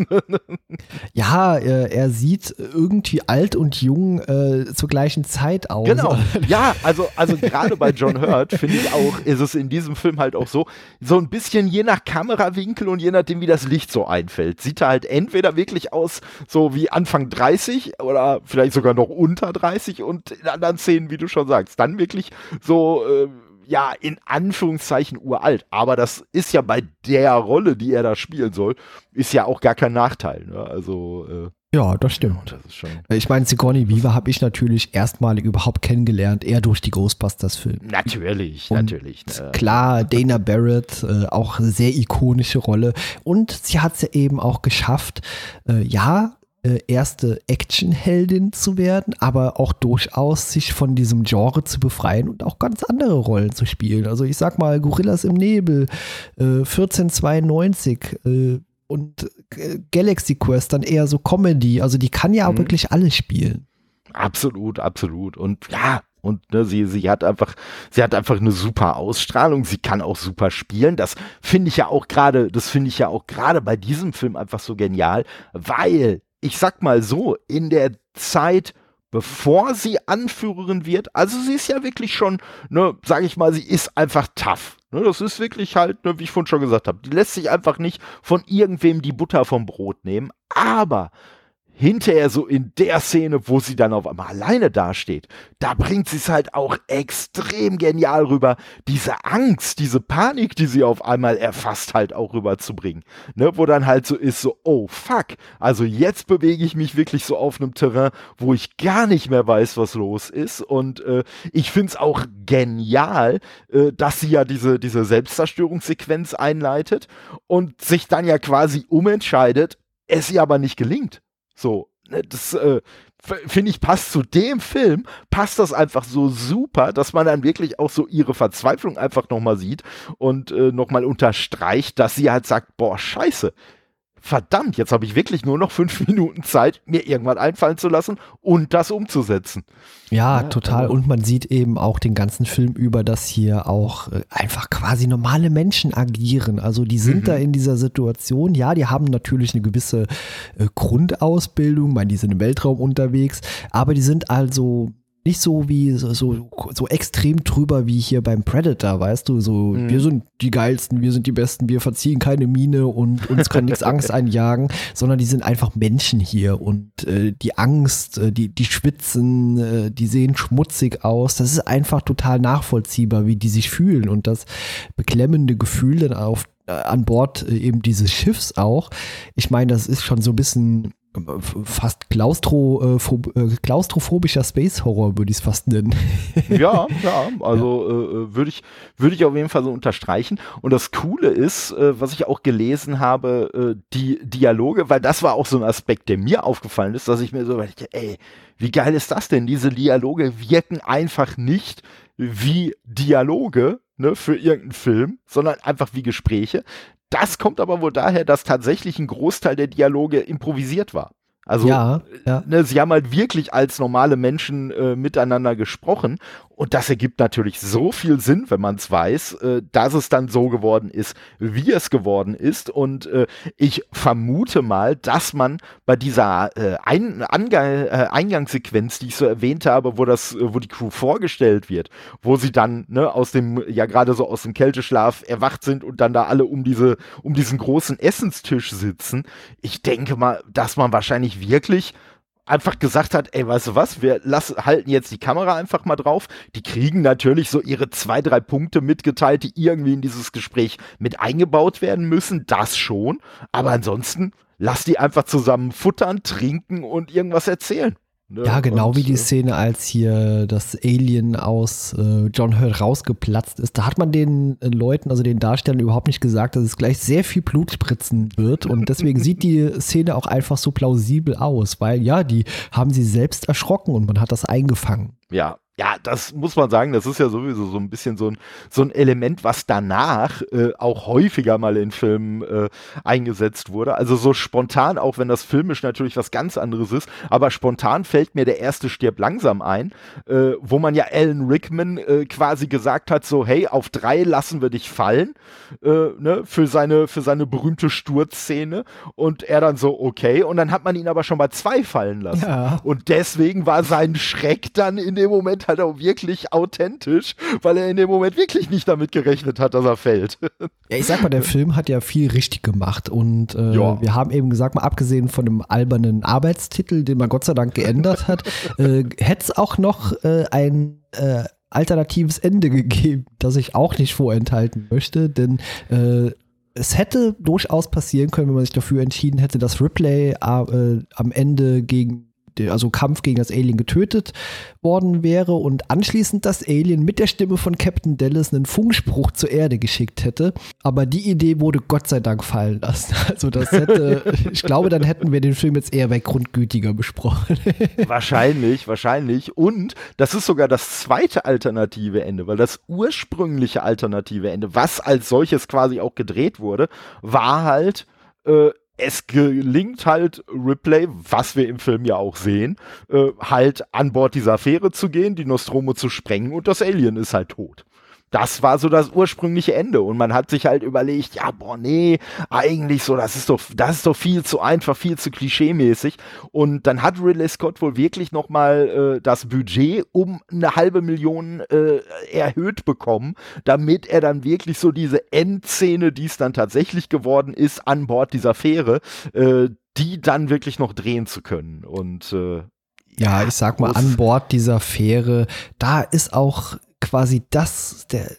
Ja, äh, er sieht irgendwie alt und jung äh, zur gleichen Zeit aus. Genau. Ja, also, also gerade bei John Hurt finde ich auch, ist es in diesem Film halt auch so, so ein bisschen je nach Kamerawinkel und je nachdem, wie das Licht so einfällt, sieht er halt entweder wirklich aus, so wie Anfang 30 oder vielleicht sogar noch unter 30 und in anderen Szenen, wie du schon sagst, dann wirklich so, äh, ja, in Anführungszeichen uralt. Aber das ist ja bei der Rolle, die er da spielen soll, ist ja auch gar kein Nachteil. Ne? Also, äh, Ja, das stimmt. das. Ich meine, Sigourney Weaver habe ich natürlich erstmalig überhaupt kennengelernt, eher durch die Ghostbusters-Filme. Natürlich, Und natürlich. Ne? Klar, Dana Barrett, äh, auch sehr ikonische Rolle. Und sie hat es ja eben auch geschafft, äh, ja, erste Actionheldin zu werden, aber auch durchaus sich von diesem Genre zu befreien und auch ganz andere Rollen zu spielen. Also ich sag mal, Gorillas im Nebel, äh, 1492 äh, und äh, Galaxy Quest dann eher so Comedy. Also die kann ja auch Mhm. wirklich alles spielen. Absolut, absolut. Und ja, und ne, sie, sie hat einfach, sie hat einfach eine super Ausstrahlung. Sie kann auch super spielen. Das finde ich ja auch gerade, das finde ich ja auch gerade bei diesem Film einfach so genial, weil ich sag mal so, in der Zeit, bevor sie Anführerin wird, also sie ist ja wirklich schon, ne, sag ich mal, sie ist einfach tough. Ne, das ist wirklich halt, ne, wie ich vorhin schon gesagt habe, die lässt sich einfach nicht von irgendwem die Butter vom Brot nehmen. Aber hinterher so in der Szene, wo sie dann auf einmal alleine dasteht, da bringt sie es halt auch extrem genial rüber, diese Angst, diese Panik, die sie auf einmal erfasst, halt auch rüberzubringen. Ne, wo dann halt so ist, so, oh fuck, also jetzt bewege ich mich wirklich so auf einem Terrain, wo ich gar nicht mehr weiß, was los ist. Und äh, ich finde es auch genial, äh, dass sie ja diese, diese Selbstzerstörungssequenz einleitet und sich dann ja quasi umentscheidet, es ihr aber nicht gelingt. So, ne, das äh, finde ich passt zu dem Film, passt das einfach so super, dass man dann wirklich auch so ihre Verzweiflung einfach nochmal sieht und äh, nochmal unterstreicht, dass sie halt sagt, boah, scheiße, verdammt, jetzt habe ich wirklich nur noch fünf Minuten Zeit, mir irgendwann einfallen zu lassen und das umzusetzen. Ja, Ja, total. also- Und man sieht eben auch den ganzen Film über, dass hier auch äh, einfach quasi normale Menschen agieren. Also die sind Mhm. da in dieser Situation. Ja, die haben natürlich eine gewisse äh, Grundausbildung, ich meine, die sind im Weltraum unterwegs, aber die sind also nicht so wie so, so, so extrem drüber wie hier beim Predator, weißt du, so Mhm. wir sind die geilsten, wir sind die besten, wir verziehen keine Miene und uns kann nichts Angst einjagen, sondern die sind einfach Menschen hier und äh, die Angst, äh, die, die schwitzen, äh, die sehen schmutzig aus. Das ist einfach total nachvollziehbar, wie die sich fühlen und das beklemmende Gefühl dann auf äh, an Bord äh, eben dieses Schiffs auch. Ich meine, das ist schon so ein bisschen fast klaustro, äh, phob- äh, klaustrophobischer Space Horror, würde ich es fast nennen. ja, ja, also äh, äh, würde ich, würde ich auf jeden Fall so unterstreichen. Und das Coole ist, äh, was ich auch gelesen habe, äh, die Dialoge, weil das war auch so ein Aspekt, der mir aufgefallen ist, dass ich mir so dachte, ey, wie geil ist das denn? Diese Dialoge wirken einfach nicht wie Dialoge ne, für irgendeinen Film, sondern einfach wie Gespräche. Das kommt aber wohl daher, dass tatsächlich ein Großteil der Dialoge improvisiert war. Also, ja, ja. Ne, sie haben halt wirklich als normale Menschen äh, miteinander gesprochen. Und das ergibt natürlich so viel Sinn, wenn man es weiß, äh, dass es dann so geworden ist, wie es geworden ist. Und äh, ich vermute mal, dass man bei dieser äh, Ein äh, Eingangssequenz, die ich so erwähnt habe, wo das, wo die Crew vorgestellt wird, wo sie dann ne, aus dem, ja gerade so aus dem Kälteschlaf erwacht sind und dann da alle um diese, um diesen großen Essenstisch sitzen. Ich denke mal, dass man wahrscheinlich wirklich einfach gesagt hat, ey, weißt du was, wir lassen, halten jetzt die Kamera einfach mal drauf. Die kriegen natürlich so ihre zwei, drei Punkte mitgeteilt, die irgendwie in dieses Gespräch mit eingebaut werden müssen. Das schon. Aber ansonsten lass die einfach zusammen futtern, trinken und irgendwas erzählen. Ne? Ja, genau und, wie die äh, Szene, als hier das Alien aus äh, John Hurt rausgeplatzt ist. Da hat man den äh, Leuten, also den Darstellern, überhaupt nicht gesagt, dass es gleich sehr viel Blut spritzen wird. Und deswegen sieht die Szene auch einfach so plausibel aus, weil ja, die haben sie selbst erschrocken und man hat das eingefangen. Ja, ja, das muss man sagen, das ist ja sowieso so ein bisschen so ein, so ein Element, was danach äh, auch häufiger mal in Filmen äh, eingesetzt wurde. Also so spontan, auch wenn das filmisch natürlich was ganz anderes ist, aber spontan fällt mir der erste Stirb langsam ein, äh, wo man ja Alan Rickman äh, quasi gesagt hat, so hey, auf drei lassen wir dich fallen, äh, ne, für seine, für seine berühmte Sturzszene und er dann so, okay, und dann hat man ihn aber schon bei zwei fallen lassen. Ja. Und deswegen war sein Schreck dann in dem Moment halt auch wirklich authentisch, weil er in dem Moment wirklich nicht damit gerechnet hat, dass er fällt. Ja, ich sag mal, der Film hat ja viel richtig gemacht und äh, wir haben eben gesagt, mal abgesehen von dem albernen Arbeitstitel, den man Gott sei Dank geändert hat, äh, hätte es auch noch äh, ein äh, alternatives Ende gegeben, das ich auch nicht vorenthalten möchte, denn äh, es hätte durchaus passieren können, wenn man sich dafür entschieden hätte, dass Ripley äh, am Ende gegen also Kampf gegen das Alien getötet worden wäre und anschließend das Alien mit der Stimme von Captain Dallas einen Funkspruch zur Erde geschickt hätte. Aber die Idee wurde Gott sei Dank fallen lassen. Also das hätte, ich glaube, dann hätten wir den Film jetzt eher bei Grundgütiger besprochen. wahrscheinlich, wahrscheinlich. Und das ist sogar das zweite alternative Ende, weil das ursprüngliche alternative Ende, was als solches quasi auch gedreht wurde, war halt, äh, es gelingt halt Ripley, was wir im Film ja auch sehen, äh, halt an Bord dieser Fähre zu gehen, die Nostromo zu sprengen und das Alien ist halt tot das war so das ursprüngliche Ende. Und man hat sich halt überlegt, ja, boah, nee, eigentlich so, das ist doch, das ist doch viel zu einfach, viel zu klischeemäßig. Und dann hat Ridley Scott wohl wirklich nochmal äh, das Budget um eine halbe Million äh, erhöht bekommen, damit er dann wirklich so diese Endszene, die es dann tatsächlich geworden ist, an Bord dieser Fähre, äh, die dann wirklich noch drehen zu können. Und äh, ja, ich sag mal, an Bord dieser Fähre, da ist auch quasi das, der,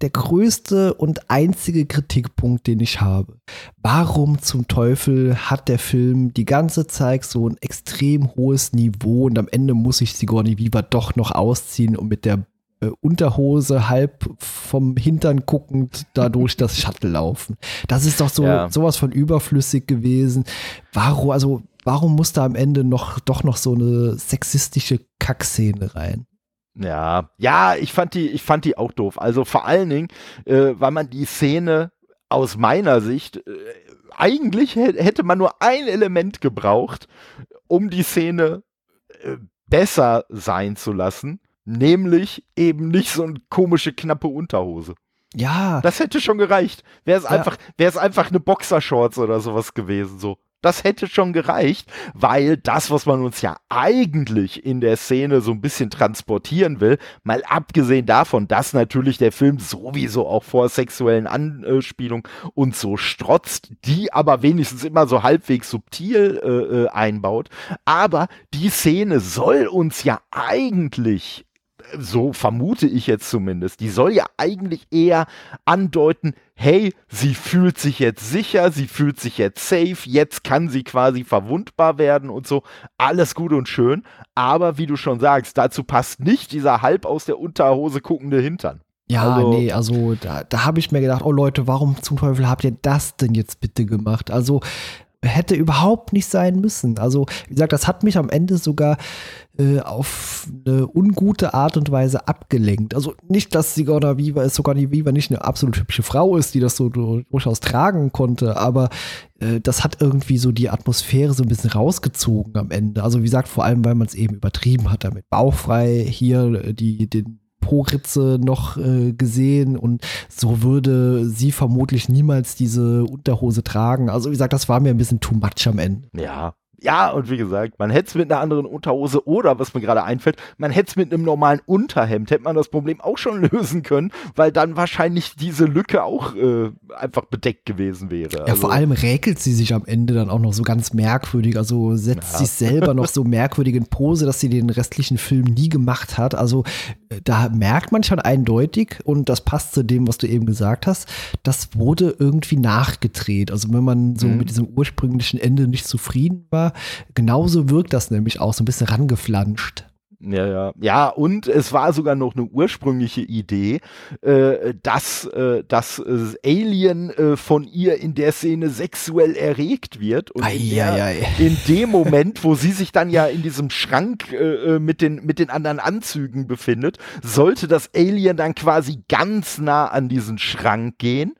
der größte und einzige Kritikpunkt, den ich habe. Warum zum Teufel hat der Film die ganze Zeit so ein extrem hohes Niveau und am Ende muss ich Sigourney Weaver doch noch ausziehen und mit der äh, Unterhose halb vom Hintern guckend dadurch das Shuttle laufen. Das ist doch so ja. sowas von überflüssig gewesen. Warum, also, warum muss da am Ende noch doch noch so eine sexistische Kackszene rein? Ja, ja, ich fand die, ich fand die auch doof. Also vor allen Dingen, äh, weil man die Szene aus meiner Sicht äh, eigentlich hätte man nur ein Element gebraucht, um die Szene äh, besser sein zu lassen, nämlich eben nicht so eine komische knappe Unterhose. Ja. Das hätte schon gereicht. Wäre es ja. einfach, wäre es einfach eine Boxershorts oder sowas gewesen, so. Das hätte schon gereicht, weil das, was man uns ja eigentlich in der Szene so ein bisschen transportieren will, mal abgesehen davon, dass natürlich der Film sowieso auch vor sexuellen Anspielungen und so strotzt, die aber wenigstens immer so halbwegs subtil äh, äh einbaut. Aber die Szene soll uns ja eigentlich so vermute ich jetzt zumindest, die soll ja eigentlich eher andeuten, hey, sie fühlt sich jetzt sicher, sie fühlt sich jetzt safe, jetzt kann sie quasi verwundbar werden und so. Alles gut und schön, aber wie du schon sagst, dazu passt nicht dieser halb aus der Unterhose guckende Hintern. Ja, also, nee, also da, da habe ich mir gedacht, oh Leute, warum zum Teufel habt ihr das denn jetzt bitte gemacht? Also hätte überhaupt nicht sein müssen. Also, wie gesagt, das hat mich am Ende sogar äh, auf eine ungute Art und Weise abgelenkt. Also nicht, dass Sigourney Viva, Sigourney Viva nicht eine absolut hübsche Frau ist, die das so durchaus tragen konnte, aber äh, das hat irgendwie so die Atmosphäre so ein bisschen rausgezogen am Ende. Also wie gesagt, vor allem, weil man es eben übertrieben hat damit. Bauchfrei hier äh, die, den Po-Ritze noch äh, gesehen und so würde sie vermutlich niemals diese Unterhose tragen. Also wie gesagt, das war mir ein bisschen too much am Ende. Ja, ja, und wie gesagt, man hätte es mit einer anderen Unterhose oder, was mir gerade einfällt, man hätte es mit einem normalen Unterhemd, hätte man das Problem auch schon lösen können, weil dann wahrscheinlich diese Lücke auch äh, einfach bedeckt gewesen wäre. Ja, also, vor allem räkelt sie sich am Ende dann auch noch so ganz merkwürdig, also setzt ja. sich selber noch so merkwürdig in Pose, dass sie den restlichen Film nie gemacht hat. Also äh, da merkt man schon eindeutig, und das passt zu dem, was du eben gesagt hast, das wurde irgendwie nachgedreht. Also wenn man so mhm. mit diesem ursprünglichen Ende nicht zufrieden war, genauso wirkt das nämlich auch so ein bisschen rangeflanscht. Ja, ja. Ja, und es war sogar noch eine ursprüngliche Idee, äh, dass äh, das Alien äh, von ihr in der Szene sexuell erregt wird. Und ei, in, der, ei, ei. in, dem Moment, wo sie sich dann ja in diesem Schrank äh, äh, mit, den, mit den anderen Anzügen befindet, sollte das Alien dann quasi ganz nah an diesen Schrank gehen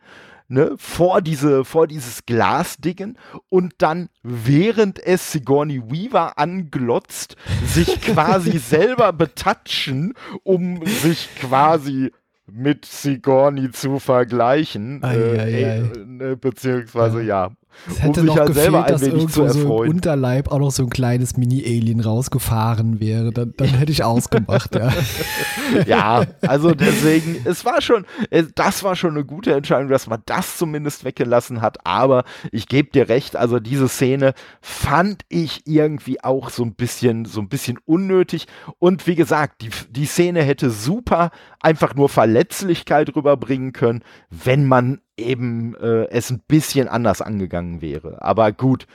ne, vor, diese, vor dieses Glasdingen und dann, während es Sigourney Weaver anglotzt, sich quasi selber betatschen, um sich quasi mit Sigourney zu vergleichen. Ei, äh, ei, ei. Äh, beziehungsweise ja, ja es hätte um noch halt gefehlt, dass irgendwo so im Unterleib auch noch so ein kleines Mini-Alien rausgefahren wäre. Dann, dann hätte ich ausgemacht, ja. ja, also deswegen, es war schon, das war schon eine gute Entscheidung, dass man das zumindest weggelassen hat. Aber ich gebe dir recht, also diese Szene fand ich irgendwie auch so ein bisschen, so ein bisschen unnötig. Und wie gesagt, die, die Szene hätte super einfach nur Verletzlichkeit rüberbringen können, wenn man eben äh, es ein bisschen anders angegangen wäre. Aber gut,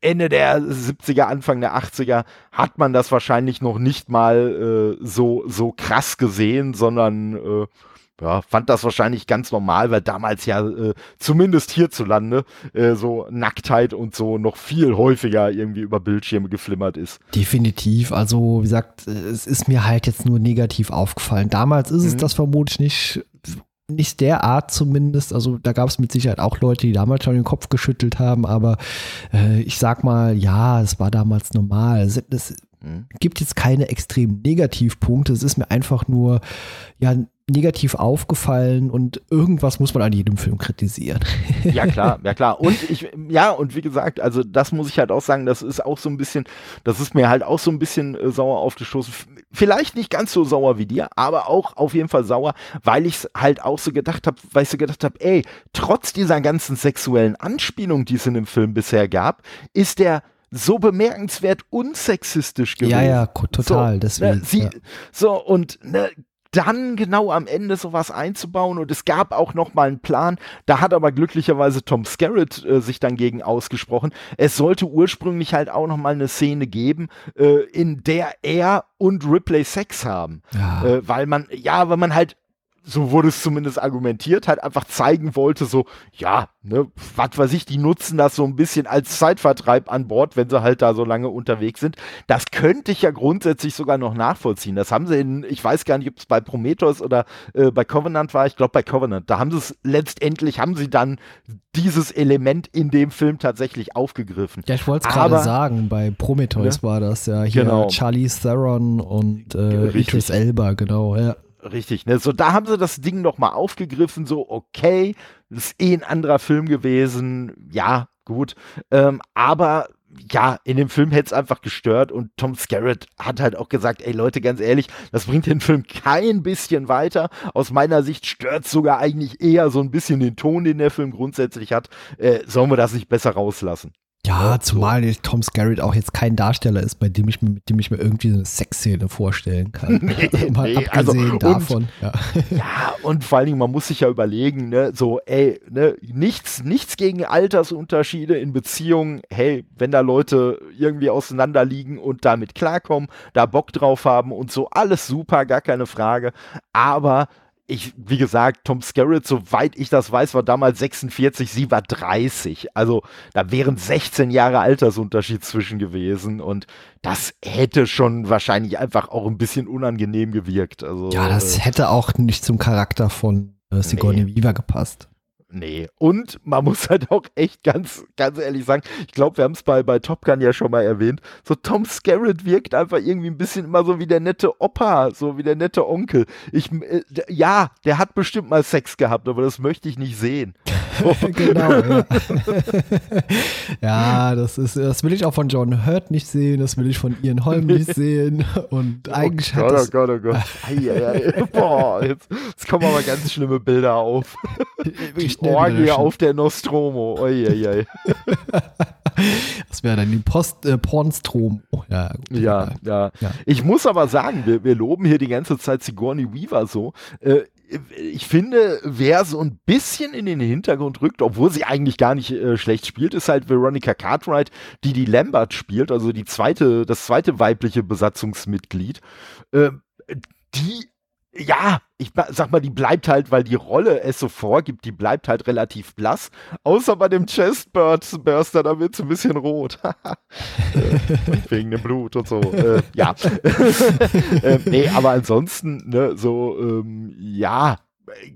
Ende der 70er, Anfang der 80er hat man das wahrscheinlich noch nicht mal äh, so, so krass gesehen, sondern äh, ja, fand das wahrscheinlich ganz normal, weil damals ja äh, zumindest hierzulande äh, so Nacktheit und so noch viel häufiger irgendwie über Bildschirme geflimmert ist. Definitiv. Also, wie gesagt, es ist mir halt jetzt nur negativ aufgefallen. Damals ist mhm. es das vermutlich nicht nicht der Art zumindest. Also da gab es mit Sicherheit auch Leute, die damals schon den Kopf geschüttelt haben, aber äh, ich sag mal, ja, es war damals normal. Es, es mhm. gibt jetzt keine extremen Negativpunkte. Es ist mir einfach nur, ja, negativ aufgefallen und irgendwas muss man an jedem Film kritisieren. Ja, klar, ja klar. Und ich, ja, und wie gesagt, also das muss ich halt auch sagen, das ist auch so ein bisschen, das ist mir halt auch so ein bisschen äh, sauer aufgestoßen. Vielleicht nicht ganz so sauer wie dir, aber auch auf jeden Fall sauer, weil ich es halt auch so gedacht habe, weil ich so gedacht habe, ey, trotz dieser ganzen sexuellen Anspielung, die es in dem Film bisher gab, ist der so bemerkenswert unsexistisch gewesen. Ja, ja, total. So, deswegen. Ne, sie, ja. So, und ne, dann genau am Ende sowas einzubauen und es gab auch noch mal einen Plan, da hat aber glücklicherweise Tom Skerritt äh, sich dann gegen ausgesprochen. Es sollte ursprünglich halt auch noch mal eine Szene geben, äh, in der er und Ripley Sex haben, ja. äh, weil man ja, weil man halt so wurde es zumindest argumentiert, halt einfach zeigen wollte, so, ja, ne, was weiß ich, die nutzen das so ein bisschen als Zeitvertreib an Bord, wenn sie halt da so lange unterwegs sind. Das könnte ich ja grundsätzlich sogar noch nachvollziehen. Das haben sie in, ich weiß gar nicht, ob es bei Prometheus oder äh, bei Covenant war, ich glaube bei Covenant, da haben sie es letztendlich, haben sie dann dieses Element in dem Film tatsächlich aufgegriffen. Ja, ich wollte es gerade sagen, bei Prometheus ja, war das ja hier genau. Charlie Theron und äh, Idris Elba, genau, ja. Richtig, ne? So, da haben sie das Ding nochmal aufgegriffen, so, okay, das ist eh ein anderer Film gewesen, ja, gut. Ähm, aber ja, in dem Film hätte es einfach gestört und Tom Skerritt hat halt auch gesagt, ey Leute, ganz ehrlich, das bringt den Film kein bisschen weiter. Aus meiner Sicht stört sogar eigentlich eher so ein bisschen den Ton, den der Film grundsätzlich hat. Äh, sollen wir das nicht besser rauslassen? Ja, zumal so. Tom Skerritt auch jetzt kein Darsteller ist, bei dem ich mir, mit dem ich mir irgendwie so eine Sexszene vorstellen kann. Nee, also mal nee, abgesehen also, davon. Und, ja. ja. und vor allen Dingen, man muss sich ja überlegen, ne, so, ey, ne, nichts, nichts gegen Altersunterschiede in Beziehungen. Hey, wenn da Leute irgendwie auseinanderliegen und damit klarkommen, da Bock drauf haben und so, alles super, gar keine Frage. Aber ich, wie gesagt, Tom Skerritt, soweit ich das weiß, war damals 46, sie war 30. Also da wären 16 Jahre Altersunterschied zwischen gewesen und das hätte schon wahrscheinlich einfach auch ein bisschen unangenehm gewirkt. Also, ja, das äh, hätte auch nicht zum Charakter von äh, Sigourney nee. Weaver gepasst. Nee. Und man muss halt auch echt ganz, ganz ehrlich sagen, ich glaube, wir haben es bei, bei Top Gun ja schon mal erwähnt, so Tom Skerritt wirkt einfach irgendwie ein bisschen immer so wie der nette Opa, so wie der nette Onkel. Ich, äh, ja, der hat bestimmt mal Sex gehabt, aber das möchte ich nicht sehen. genau, ja. ja, das ist, das will ich auch von John Hurt nicht sehen, das will ich von Ian Holm nicht sehen. Und oh eigentlich Gott, hat das, Oh Gott, oh Gott, ei, ei, ei. Boah, jetzt, jetzt kommen aber ganz schlimme Bilder auf. Ich die Orgie auf der Nostromo. Oi, oi, oi. das wäre dann die Post, äh, Pornstromo. Ja, ja, ja, ja, Ich muss aber sagen, wir, wir loben hier die ganze Zeit Sigourney Weaver so. Äh, ich finde, wer so ein bisschen in den Hintergrund rückt, obwohl sie eigentlich gar nicht äh, schlecht spielt, ist halt Veronica Cartwright, die die Lambert spielt, also die zweite, das zweite weibliche Besatzungsmitglied. Äh, die ja, ich sag mal, die bleibt halt, weil die Rolle es so vorgibt, die bleibt halt relativ blass. Außer bei dem Chestburster, da wird es ein bisschen rot. wegen dem Blut und so. Äh, ja. äh, nee, aber ansonsten, ne, so, ähm, ja,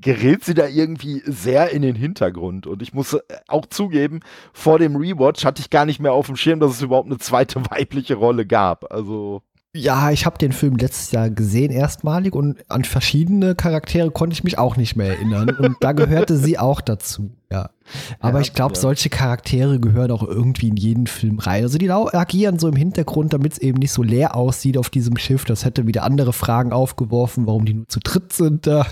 gerät sie da irgendwie sehr in den Hintergrund. Und ich muss äh, auch zugeben, vor dem Rewatch hatte ich gar nicht mehr auf dem Schirm, dass es überhaupt eine zweite weibliche Rolle gab. Also. Ja, ich habe den Film letztes Jahr gesehen, erstmalig, und an verschiedene Charaktere konnte ich mich auch nicht mehr erinnern. Und da gehörte sie auch dazu, ja. Aber ja, ich glaube, ja. solche Charaktere gehören auch irgendwie in jeden Film rein. Also die agieren so im Hintergrund, damit es eben nicht so leer aussieht auf diesem Schiff. Das hätte wieder andere Fragen aufgeworfen, warum die nur zu dritt sind da.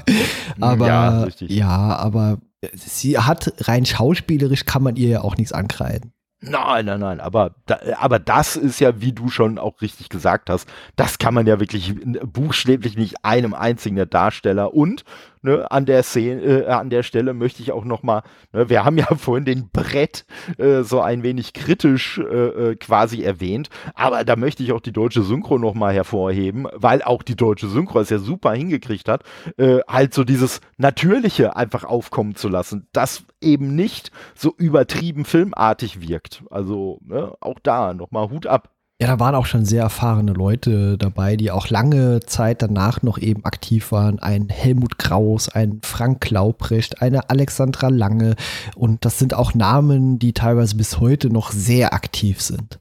Aber ja, ja aber sie hat rein schauspielerisch kann man ihr ja auch nichts ankreiden. Nein, nein, nein, aber, da, aber das ist ja, wie du schon auch richtig gesagt hast, das kann man ja wirklich buchstäblich nicht einem einzigen der Darsteller und ne, an der Szene, äh, an der Stelle möchte ich auch noch mal, ne, wir haben ja vorhin den Brett äh, so ein wenig kritisch äh, äh, quasi erwähnt, aber da möchte ich auch die deutsche Synchro noch mal hervorheben, weil auch die deutsche Synchro es ja super hingekriegt hat, äh, halt so dieses Natürliche einfach aufkommen zu lassen, das eben nicht so übertrieben filmartig wirkt. Also ne, auch da noch mal Hut ab. Ja, da waren auch schon sehr erfahrene Leute dabei, die auch lange Zeit danach noch eben aktiv waren. Ein Helmut Kraus, ein Frank Laubrecht, eine Alexandra Lange. Und das sind auch Namen, die teilweise bis heute noch sehr aktiv sind.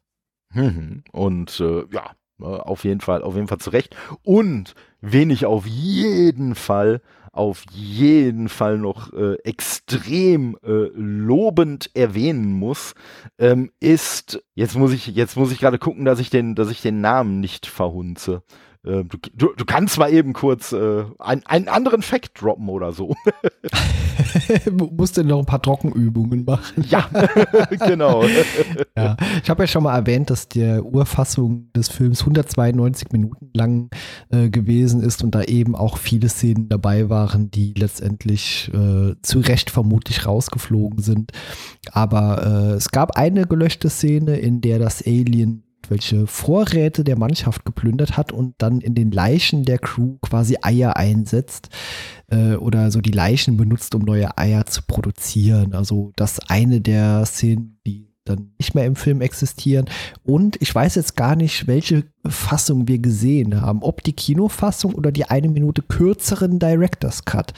Mhm. Und äh, ja, auf jeden Fall, auf jeden Fall zurecht. Und wen ich auf jeden Fall auf jeden Fall noch äh, extrem äh, lobend erwähnen muss, ähm, ist, jetzt muss ich, jetzt muss ich gerade gucken, dass ich den, dass ich den Namen nicht verhunze. Äh, du, du, du, kannst mal eben kurz äh, ein, einen anderen Fact droppen oder so. Musst du noch ein paar Trockenübungen machen. Ja, genau. ja. Ich habe ja schon mal erwähnt, dass die Urfassung des Films 192 Minuten lang äh, gewesen ist und da eben auch viele Szenen dabei waren, die letztendlich äh, zu Recht vermutlich rausgeflogen sind. Aber äh, es gab eine gelöschte Szene, in der das Alien irgendwelche Vorräte der Mannschaft geplündert hat und dann in den Leichen der Crew quasi Eier einsetzt äh, oder so die Leichen benutzt, um neue Eier zu produzieren. Also das eine der Szenen, die dann nicht mehr im Film existieren. Und ich weiß jetzt gar nicht, welche Fassung wir gesehen haben. Ob die Kinofassung oder die eine Minute kürzeren Director's Cut.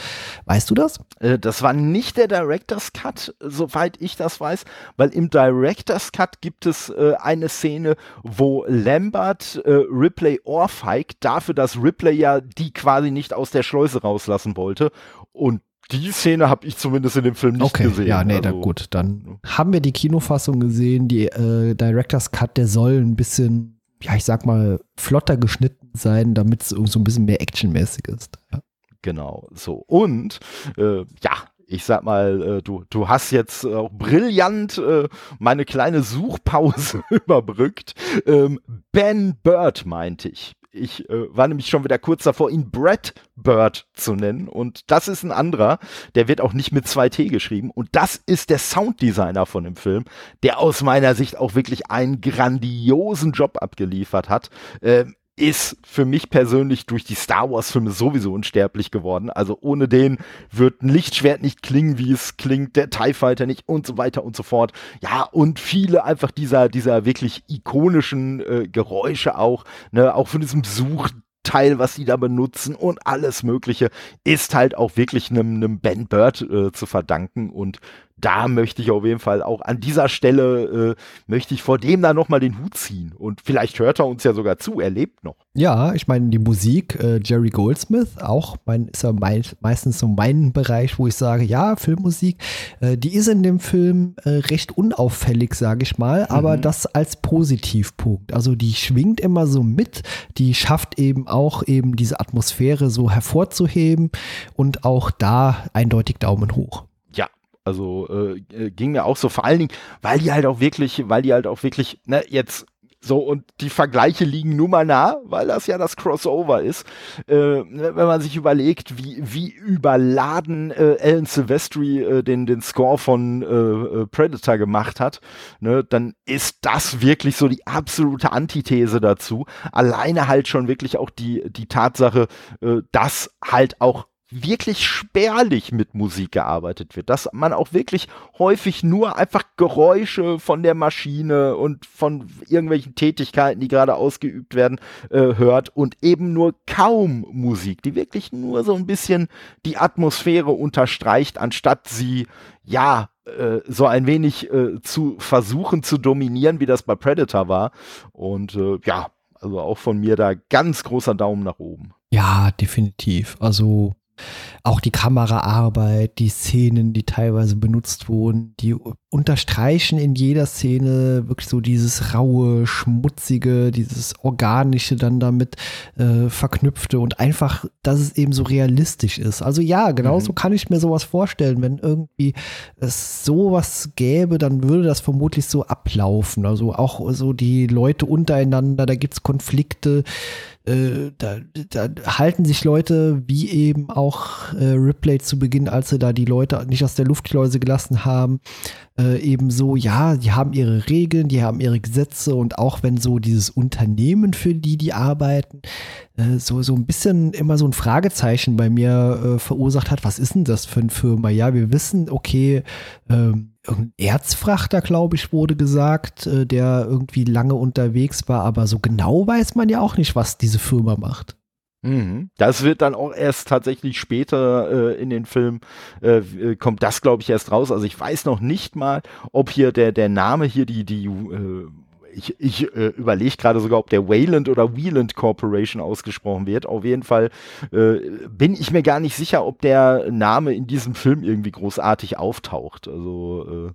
Weißt du das? Äh, das war nicht der Director's Cut, soweit ich das weiß, weil im Director's Cut gibt es äh, eine Szene, wo Lambert äh, Ripley ohrfeigt dafür, dass Ripley ja die quasi nicht aus der Schleuse rauslassen wollte. Und die Szene habe ich zumindest in dem Film nicht okay, gesehen. Ja, nee, also, da, gut. Dann haben wir die Kinofassung gesehen. Die äh, Director's Cut, der soll ein bisschen, ja, ich sag mal, flotter geschnitten sein, damit es so ein bisschen mehr actionmäßig ist. Ja. Genau, so. Und äh, ja, ich sag mal, äh, du, du hast jetzt auch brillant äh, meine kleine Suchpause überbrückt. Ähm, ben Bird meinte ich. Ich äh, war nämlich schon wieder kurz davor, ihn Brad Bird zu nennen. Und das ist ein anderer, der wird auch nicht mit 2T geschrieben. Und das ist der Sounddesigner von dem Film, der aus meiner Sicht auch wirklich einen grandiosen Job abgeliefert hat. Äh, ist für mich persönlich durch die Star Wars-Filme sowieso unsterblich geworden. Also ohne den wird ein Lichtschwert nicht klingen, wie es klingt, der TIE Fighter nicht und so weiter und so fort. Ja, und viele einfach dieser, dieser wirklich ikonischen äh, Geräusche auch, ne, auch von diesem Such Teil, was sie da benutzen und alles Mögliche, ist halt auch wirklich einem, einem Ben Bird äh, zu verdanken. Und da möchte ich auf jeden Fall auch an dieser Stelle, äh, möchte ich vor dem da nochmal den Hut ziehen. Und vielleicht hört er uns ja sogar zu, er lebt noch. Ja, ich meine, die Musik, äh, Jerry Goldsmith, auch mein, ist ja mein, meistens so mein Bereich, wo ich sage, ja, Filmmusik, äh, die ist in dem Film äh, recht unauffällig, sage ich mal, aber mhm. das als Positivpunkt. Also die schwingt immer so mit, die schafft eben auch eben diese Atmosphäre so hervorzuheben und auch da eindeutig Daumen hoch. Also äh, äh, ging mir auch so, vor allen Dingen, weil die halt auch wirklich, weil die halt auch wirklich, ne, jetzt so, und die Vergleiche liegen nun mal nah, weil das ja das Crossover ist. Äh, ne, wenn man sich überlegt, wie, wie überladen äh, Alan Silvestri äh, den, den Score von äh, äh, Predator gemacht hat, ne, dann ist das wirklich so die absolute Antithese dazu. Alleine halt schon wirklich auch die, die Tatsache, äh, dass halt auch wirklich spärlich mit Musik gearbeitet wird, dass man auch wirklich häufig nur einfach Geräusche von der Maschine und von irgendwelchen Tätigkeiten, die gerade ausgeübt werden, äh, hört und eben nur kaum Musik, die wirklich nur so ein bisschen die Atmosphäre unterstreicht, anstatt sie ja äh, so ein wenig äh, zu versuchen zu dominieren, wie das bei Predator war. Und äh, ja, also auch von mir da ganz großer Daumen nach oben. Ja, definitiv. Also auch die Kameraarbeit, die Szenen, die teilweise benutzt wurden, die unterstreichen in jeder Szene wirklich so dieses raue, schmutzige, dieses organische dann damit äh, verknüpfte und einfach, dass es eben so realistisch ist. Also ja, genauso mhm. kann ich mir sowas vorstellen. Wenn irgendwie es sowas gäbe, dann würde das vermutlich so ablaufen. Also auch so die Leute untereinander, da gibt es Konflikte äh, da, da, halten sich Leute, wie eben auch äh, Ripley zu Beginn, als sie da die Leute nicht aus der Luftschleuse gelassen haben, äh, eben so, ja, die haben ihre Regeln, die haben ihre Gesetze und auch wenn so dieses Unternehmen, für die die arbeiten, äh, so, so ein bisschen immer so ein Fragezeichen bei mir äh, verursacht hat, was ist denn das für eine Firma? Ja, wir wissen, okay, ähm, irgendein Erzfrachter, glaube ich, wurde gesagt, äh, der irgendwie lange unterwegs war, aber so genau weiß man ja auch nicht, was diese Firma macht. Mhm. Das wird dann auch erst tatsächlich später äh, in den Film äh, äh kommt das glaube ich erst raus. Also ich weiß noch nicht mal, ob hier der der Name hier die die äh, ich, ich äh, überlege gerade sogar, ob der Wayland oder Wieland Corporation ausgesprochen wird. Auf jeden Fall äh, bin ich mir gar nicht sicher, ob der Name in diesem Film irgendwie großartig auftaucht. Also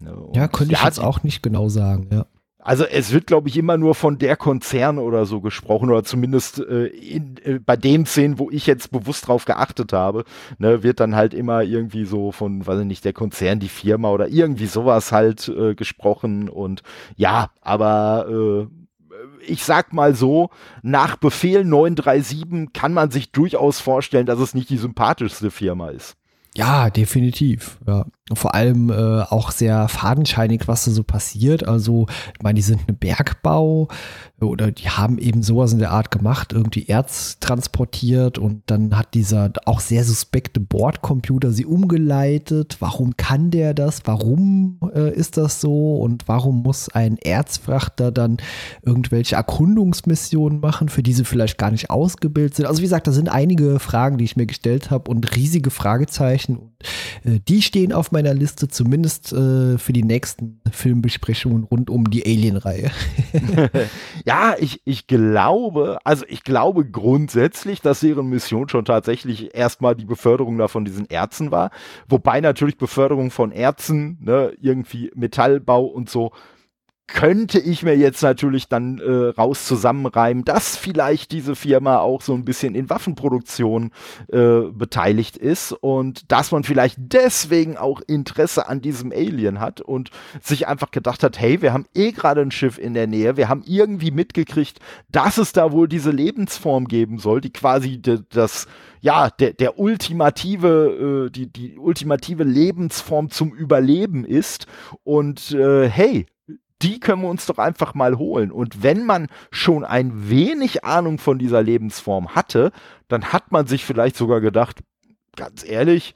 äh, ja, könnte ich jetzt auch nicht genau sagen, ja. Also es wird, glaube ich, immer nur von der Konzern oder so gesprochen oder zumindest äh, in, äh, bei den Szenen, wo ich jetzt bewusst drauf geachtet habe, ne, wird dann halt immer irgendwie so von, weiß ich nicht, der Konzern, die Firma oder irgendwie sowas halt äh, gesprochen und ja, aber äh, ich sag mal so, nach Befehl 937 kann man sich durchaus vorstellen, dass es nicht die sympathischste Firma ist. Ja, definitiv. Ja. Vor allem äh, auch sehr fadenscheinig, was da so passiert. Also, ich meine, die sind eine Bergbau oder die haben eben sowas in der Art gemacht, irgendwie Erz transportiert und dann hat dieser auch sehr suspekte Bordcomputer sie umgeleitet. Warum kann der das? Warum äh, ist das so? Und warum muss ein Erzfrachter dann irgendwelche Erkundungsmissionen machen, für die sie vielleicht gar nicht ausgebildet sind? Also, wie gesagt, da sind einige Fragen, die ich mir gestellt habe und riesige Fragezeichen. Und äh, die stehen auf meiner Liste, zumindest äh, für die nächsten Filmbesprechungen rund um die Alien-Reihe. ja, ich, ich glaube, also ich glaube grundsätzlich, dass deren Mission schon tatsächlich erstmal die Beförderung da von diesen Ärzten war. Wobei natürlich Beförderung von Ärzten, ne, irgendwie Metallbau und so, könnte ich mir jetzt natürlich dann äh, raus zusammenreimen, dass vielleicht diese Firma auch so ein bisschen in Waffenproduktion äh, beteiligt ist und dass man vielleicht deswegen auch Interesse an diesem Alien hat und sich einfach gedacht hat, hey, wir haben eh gerade ein Schiff in der Nähe, wir haben irgendwie mitgekriegt, dass es da wohl diese Lebensform geben soll, die quasi das ja, der, der ultimative, äh, die, die ultimative Lebensform zum Überleben ist. Und äh, hey, die können wir uns doch einfach mal holen. Und wenn man schon ein wenig Ahnung von dieser Lebensform hatte, dann hat man sich vielleicht sogar gedacht, ganz ehrlich,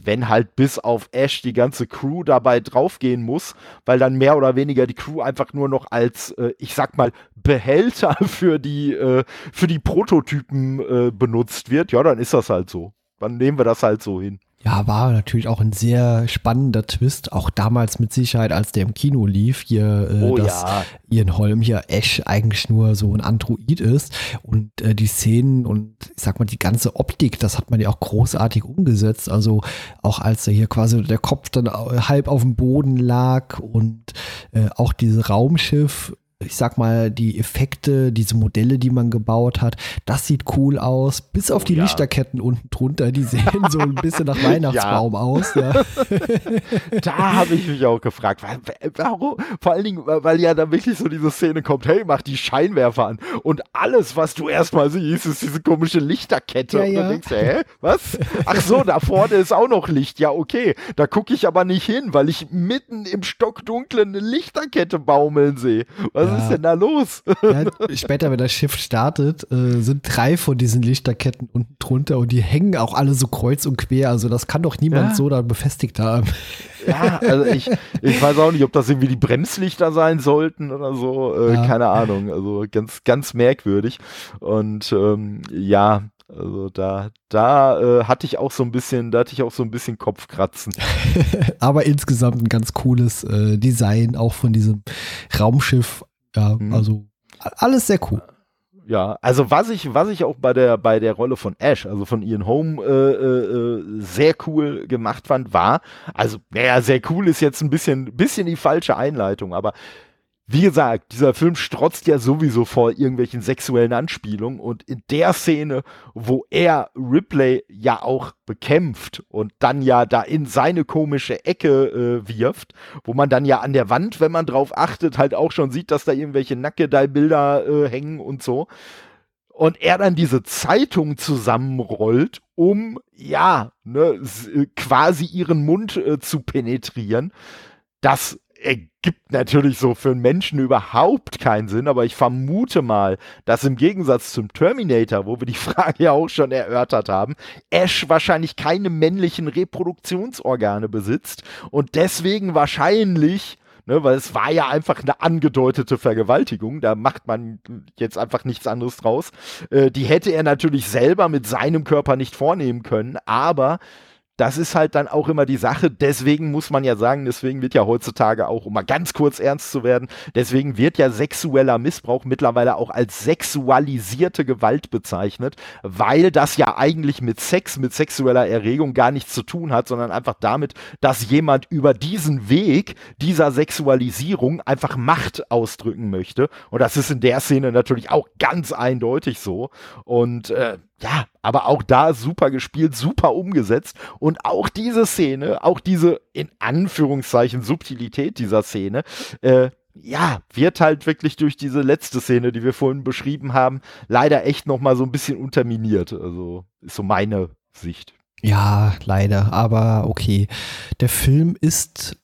wenn halt bis auf Ash die ganze Crew dabei draufgehen muss, weil dann mehr oder weniger die Crew einfach nur noch als, äh, ich sag mal, Behälter für die, äh, für die Prototypen äh, benutzt wird, ja, dann ist das halt so. Dann nehmen wir das halt so hin. Ja, war natürlich auch ein sehr spannender Twist, auch damals mit Sicherheit, als der im Kino lief, hier, äh, Oh dass ja. Ian Holm hier Ash eigentlich nur so ein Android ist und äh, die Szenen und ich sag mal die ganze Optik, das hat man ja auch großartig umgesetzt, also auch als er hier quasi der Kopf dann halb auf dem Boden lag und äh, auch dieses Raumschiff ich sag mal, die Effekte, diese Modelle, die man gebaut hat, das sieht cool aus. Bis auf Oh die ja. Lichterketten unten drunter, die sehen so ein bisschen nach Weihnachtsbaum aus. Ja. Da habe ich mich auch gefragt, wa- wa- warum? Vor allen Dingen, weil ja da wirklich so diese Szene kommt, hey, mach die Scheinwerfer an. Und alles, was du erstmal siehst, ist diese komische Lichterkette. Ja, und dann ja. denkst du, hä, was? Ach so, da vorne ist auch noch Licht. Ja, okay. Da gucke ich aber nicht hin, weil ich mitten im Stockdunklen eine Lichterkette baumeln sehe. Was Ja. ist denn da los? Ja, später, wenn das Schiff startet, äh, sind drei von diesen Lichterketten unten drunter und die hängen auch alle so kreuz und quer. Also das kann doch niemand Ja. so da befestigt haben. Ja, also ich, ich weiß auch nicht, ob das irgendwie die Bremslichter sein sollten oder so. Äh. Keine Ahnung. Also ganz, ganz merkwürdig. Und ähm, ja, also da, da äh, hatte ich auch so ein bisschen, da hatte ich auch so ein bisschen Kopfkratzen. Aber insgesamt ein ganz cooles äh, Design, auch von diesem Raumschiff. Ja, Mhm. also alles sehr cool. Ja, also was ich, was ich auch bei der, bei der Rolle von Ash, also von Ian Holm, äh, äh, äh, sehr cool gemacht fand, war, also, naja, sehr cool ist jetzt ein bisschen, bisschen die falsche Einleitung, aber wie gesagt, dieser Film strotzt ja sowieso vor irgendwelchen sexuellen Anspielungen und in der Szene, wo er Ripley ja auch bekämpft und dann ja da in seine komische Ecke äh, wirft, wo man dann ja an der Wand, wenn man drauf achtet, halt auch schon sieht, dass da irgendwelche Nackedei-Bilder äh, hängen und so. Und er dann diese Zeitung zusammenrollt, um, ja, ne, äh, quasi ihren Mund äh, zu penetrieren. Das ergibt natürlich so für einen Menschen überhaupt keinen Sinn, aber ich vermute mal, dass im Gegensatz zum Terminator, wo wir die Frage ja auch schon erörtert haben, Ash wahrscheinlich keine männlichen Reproduktionsorgane besitzt und deswegen wahrscheinlich Ne, weil es war ja einfach eine angedeutete Vergewaltigung, da macht man jetzt einfach nichts anderes draus. Äh, die hätte er natürlich selber mit seinem Körper nicht vornehmen können, aber das ist halt dann auch immer die Sache. Deswegen muss man ja sagen, deswegen wird ja heutzutage auch, um mal ganz kurz ernst zu werden, deswegen wird ja sexueller Missbrauch mittlerweile auch als sexualisierte Gewalt bezeichnet, weil das ja eigentlich mit Sex, mit sexueller Erregung gar nichts zu tun hat, sondern einfach damit, dass jemand über diesen Weg dieser Sexualisierung einfach Macht ausdrücken möchte. Und das ist in der Szene natürlich auch ganz eindeutig so. Und äh, ja, aber auch da super gespielt, super umgesetzt. Und auch diese Szene, auch diese in Anführungszeichen Subtilität dieser Szene, äh, ja, wird halt wirklich durch diese letzte Szene, die wir vorhin beschrieben haben, leider echt noch mal so ein bisschen unterminiert. Also ist so meine Sicht. Ja, leider, aber okay. Der Film ist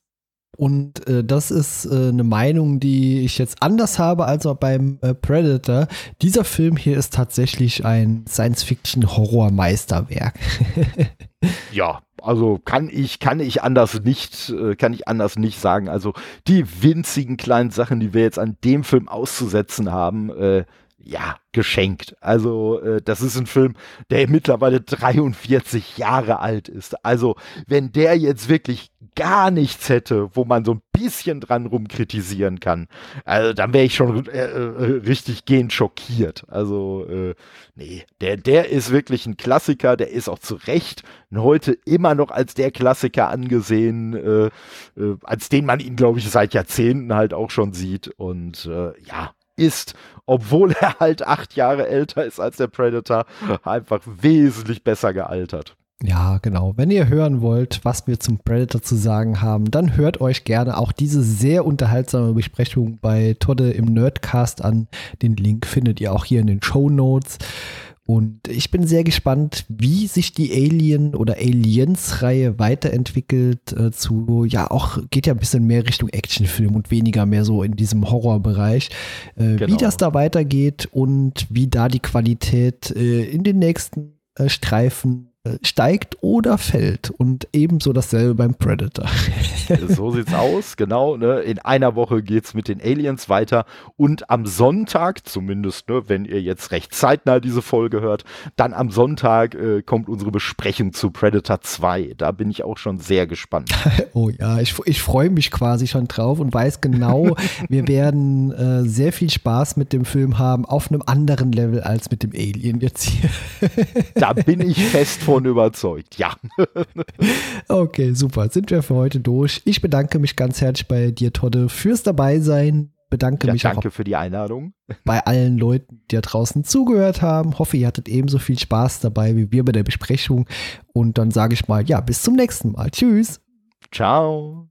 und äh, das ist äh, eine Meinung, die ich jetzt anders habe als auch beim äh, Predator. Dieser Film hier ist tatsächlich ein Science-Fiction-Horror-Meisterwerk. Ja, also kann ich, kann ich anders nicht, äh, kann ich anders nicht sagen. Also die winzigen kleinen Sachen, die wir jetzt an dem Film auszusetzen haben, äh, ja, geschenkt. Also äh, das ist ein Film, der mittlerweile 43 Jahre alt ist. Also wenn der jetzt wirklich gar nichts hätte, wo man so ein bisschen dran rumkritisieren kann, also dann wäre ich schon äh, äh, richtig gehend schockiert. Also äh, nee, der, der ist wirklich ein Klassiker, der ist auch zu Recht heute immer noch als der Klassiker angesehen, äh, äh, als den man ihn, glaube ich, seit Jahrzehnten halt auch schon sieht. Und äh, ja, ist, obwohl er halt acht Jahre älter ist als der Predator, einfach wesentlich besser gealtert. Ja, genau. Wenn ihr hören wollt, was wir zum Predator zu sagen haben, dann hört euch gerne auch diese sehr unterhaltsame Besprechung bei Todde im Nerdcast an. Den Link findet ihr auch hier in den Show Notes. Und ich bin sehr gespannt, wie sich die Alien oder Aliens-Reihe weiterentwickelt äh, zu, ja, auch geht ja ein bisschen mehr Richtung Actionfilm und weniger mehr so in diesem Horrorbereich. Äh, genau. Wie das da weitergeht und wie da die Qualität äh, in den nächsten äh, Streifen steigt oder fällt. Und ebenso dasselbe beim Predator. so sieht's aus, genau. Ne? In einer Woche geht's mit den Aliens weiter. Und am Sonntag, zumindest, ne, wenn ihr jetzt recht zeitnah diese Folge hört, dann am Sonntag äh, kommt unsere Besprechung zu Predator 2. Da bin ich auch schon sehr gespannt. oh ja, ich, ich freue mich quasi schon drauf und weiß genau, wir werden äh, sehr viel Spaß mit dem Film haben, auf einem anderen Level als mit dem Alien jetzt hier. da bin ich fest von davon überzeugt, ja. okay, super. Sind wir für heute durch. Ich bedanke mich ganz herzlich bei dir, Todde, fürs Dabeisein. Bedanke ja, mich danke auch für die Einladung. Bei allen Leuten, die da draußen zugehört haben. Hoffe, ihr hattet ebenso viel Spaß dabei wie wir bei der Besprechung. Und dann sage ich mal, ja, bis zum nächsten Mal. Tschüss. Ciao.